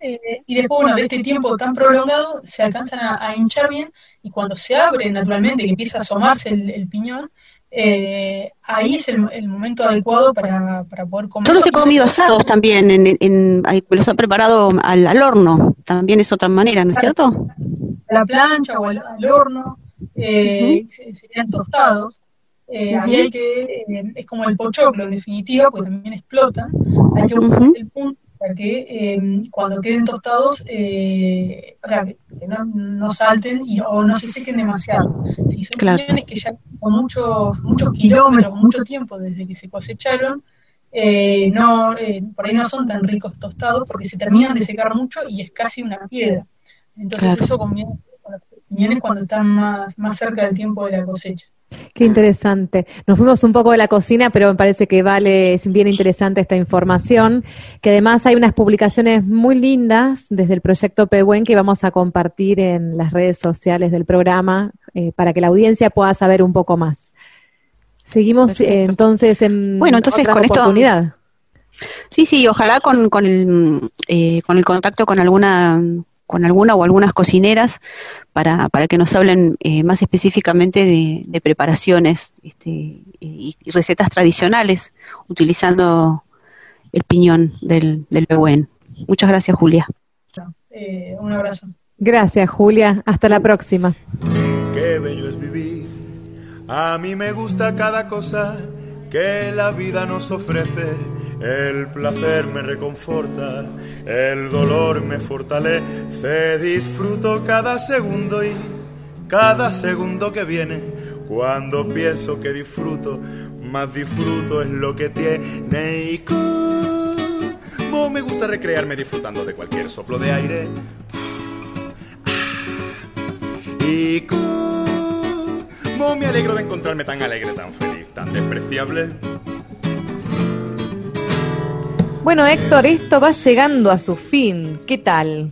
S15: Eh, y después, bueno, de este tiempo tan prolongado, se alcanzan a, a hinchar bien y cuando se abre naturalmente, que empieza a asomarse el, el piñón, eh, ahí es el, el momento adecuado para, para poder comer.
S14: Yo los he comido asados también, en, en, me los han preparado al, al horno, también es otra manera, ¿no es cierto?
S15: A la plancha o al, al horno, eh, se- serían tostados. Eh, Ahí hay que, eh, es como el pochoclo en definitiva, porque también explotan. Hay que buscar el punto para que eh, cuando queden tostados, eh, o sea, que, no, no salten y, o no se sequen demasiado. Si son
S14: Claro.
S15: piñones que ya con muchos, muchos kilómetros, mucho tiempo desde que se cosecharon, eh, no, por ahí no son tan ricos tostados porque se terminan de secar mucho y es casi una piedra. Entonces
S4: Claro.
S15: eso conviene con los piñones cuando están más, más cerca del tiempo de la cosecha.
S4: Qué interesante. Nos fuimos un poco de la cocina, pero me parece que vale, es bien interesante esta información, que además hay unas publicaciones muy lindas desde el proyecto Pehuen que vamos a compartir en las redes sociales del programa eh, para que la audiencia pueda saber un poco más. Seguimos eh, entonces en
S14: Bueno, entonces
S4: otra
S14: con esto-
S4: oportunidad.
S14: Sí, sí, ojalá con, con, el, eh, con el contacto con alguna con alguna o algunas cocineras para, para que nos hablen eh, más específicamente de, de preparaciones este, y, y recetas tradicionales utilizando el piñón del, del. Muchas gracias, Julia.
S15: Eh, un abrazo.
S4: Gracias, Julia. Hasta la próxima.
S16: Qué bello es vivir. A mí me gusta cada cosa que la vida nos ofrece. El placer me reconforta, el dolor me fortalece. Disfruto cada segundo y cada segundo que viene. Cuando pienso que disfruto, más disfruto es lo que tiene. Y como me gusta recrearme disfrutando de cualquier soplo de aire. Y cómo me alegro de encontrarme tan alegre, tan feliz, tan despreciable.
S4: Bueno, Héctor, esto va llegando a su fin. ¿Qué tal?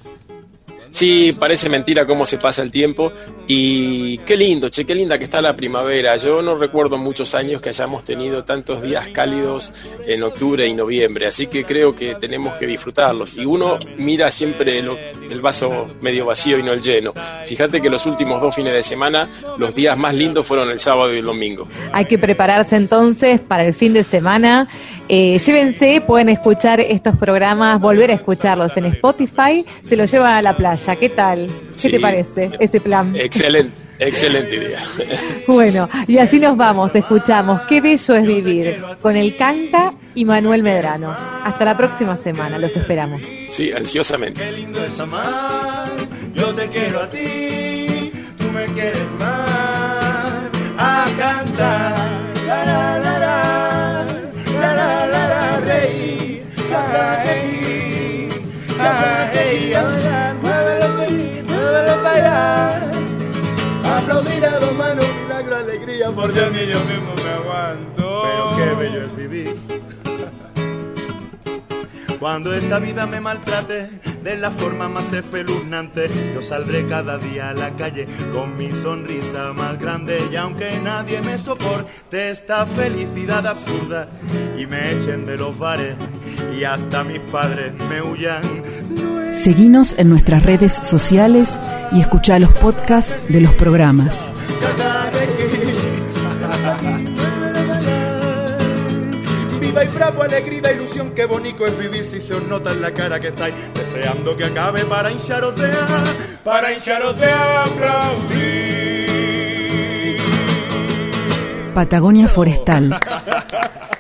S5: Sí, parece mentira cómo se pasa el tiempo y qué lindo, che, qué linda que está la primavera. Yo no recuerdo muchos años que hayamos tenido tantos días cálidos en octubre y noviembre, así que creo que tenemos que disfrutarlos. Y uno mira siempre el, el vaso medio vacío y no el lleno. Fíjate que los últimos dos fines de semana los días más lindos fueron el sábado y el domingo.
S4: Hay que prepararse entonces para el fin de semana. Eh, llévense, pueden escuchar estos programas, volver a escucharlos en Spotify, se los llevan a la playa. ¿Qué tal? ¿Qué
S5: Sí.
S4: te parece ese plan?
S5: Excelente, excelente idea.
S4: Bueno, y así nos vamos, escuchamos Qué bello es vivir con el Canca y Manuel Medrano. Hasta la próxima semana, los esperamos.
S5: Sí, ansiosamente.
S16: lindo es amar, yo te quiero a ti, tú me quieres más, a cantar, hey, hey, a bailar, muévelo pa' allí, muévelo para allá, aplaudir a dos manos, milagro, alegría, por Dios ni yo mismo me aguanto. Pero qué bello es vivir. Cuando esta vida me maltrate de la forma más espeluznante, yo saldré cada día a la calle con mi sonrisa más grande y aunque nadie me soporte esta felicidad absurda y me echen de los bares y hasta mis padres me huyan,
S2: Seguinos en nuestras redes sociales y escucha los podcasts de los programas.
S16: Bravo, alegría, ilusión, qué bonito es vivir si se os nota en la cara que estáis deseando que acabe para hincharos de a- para hincharos de aplaudir.
S2: Patagonia Forestal.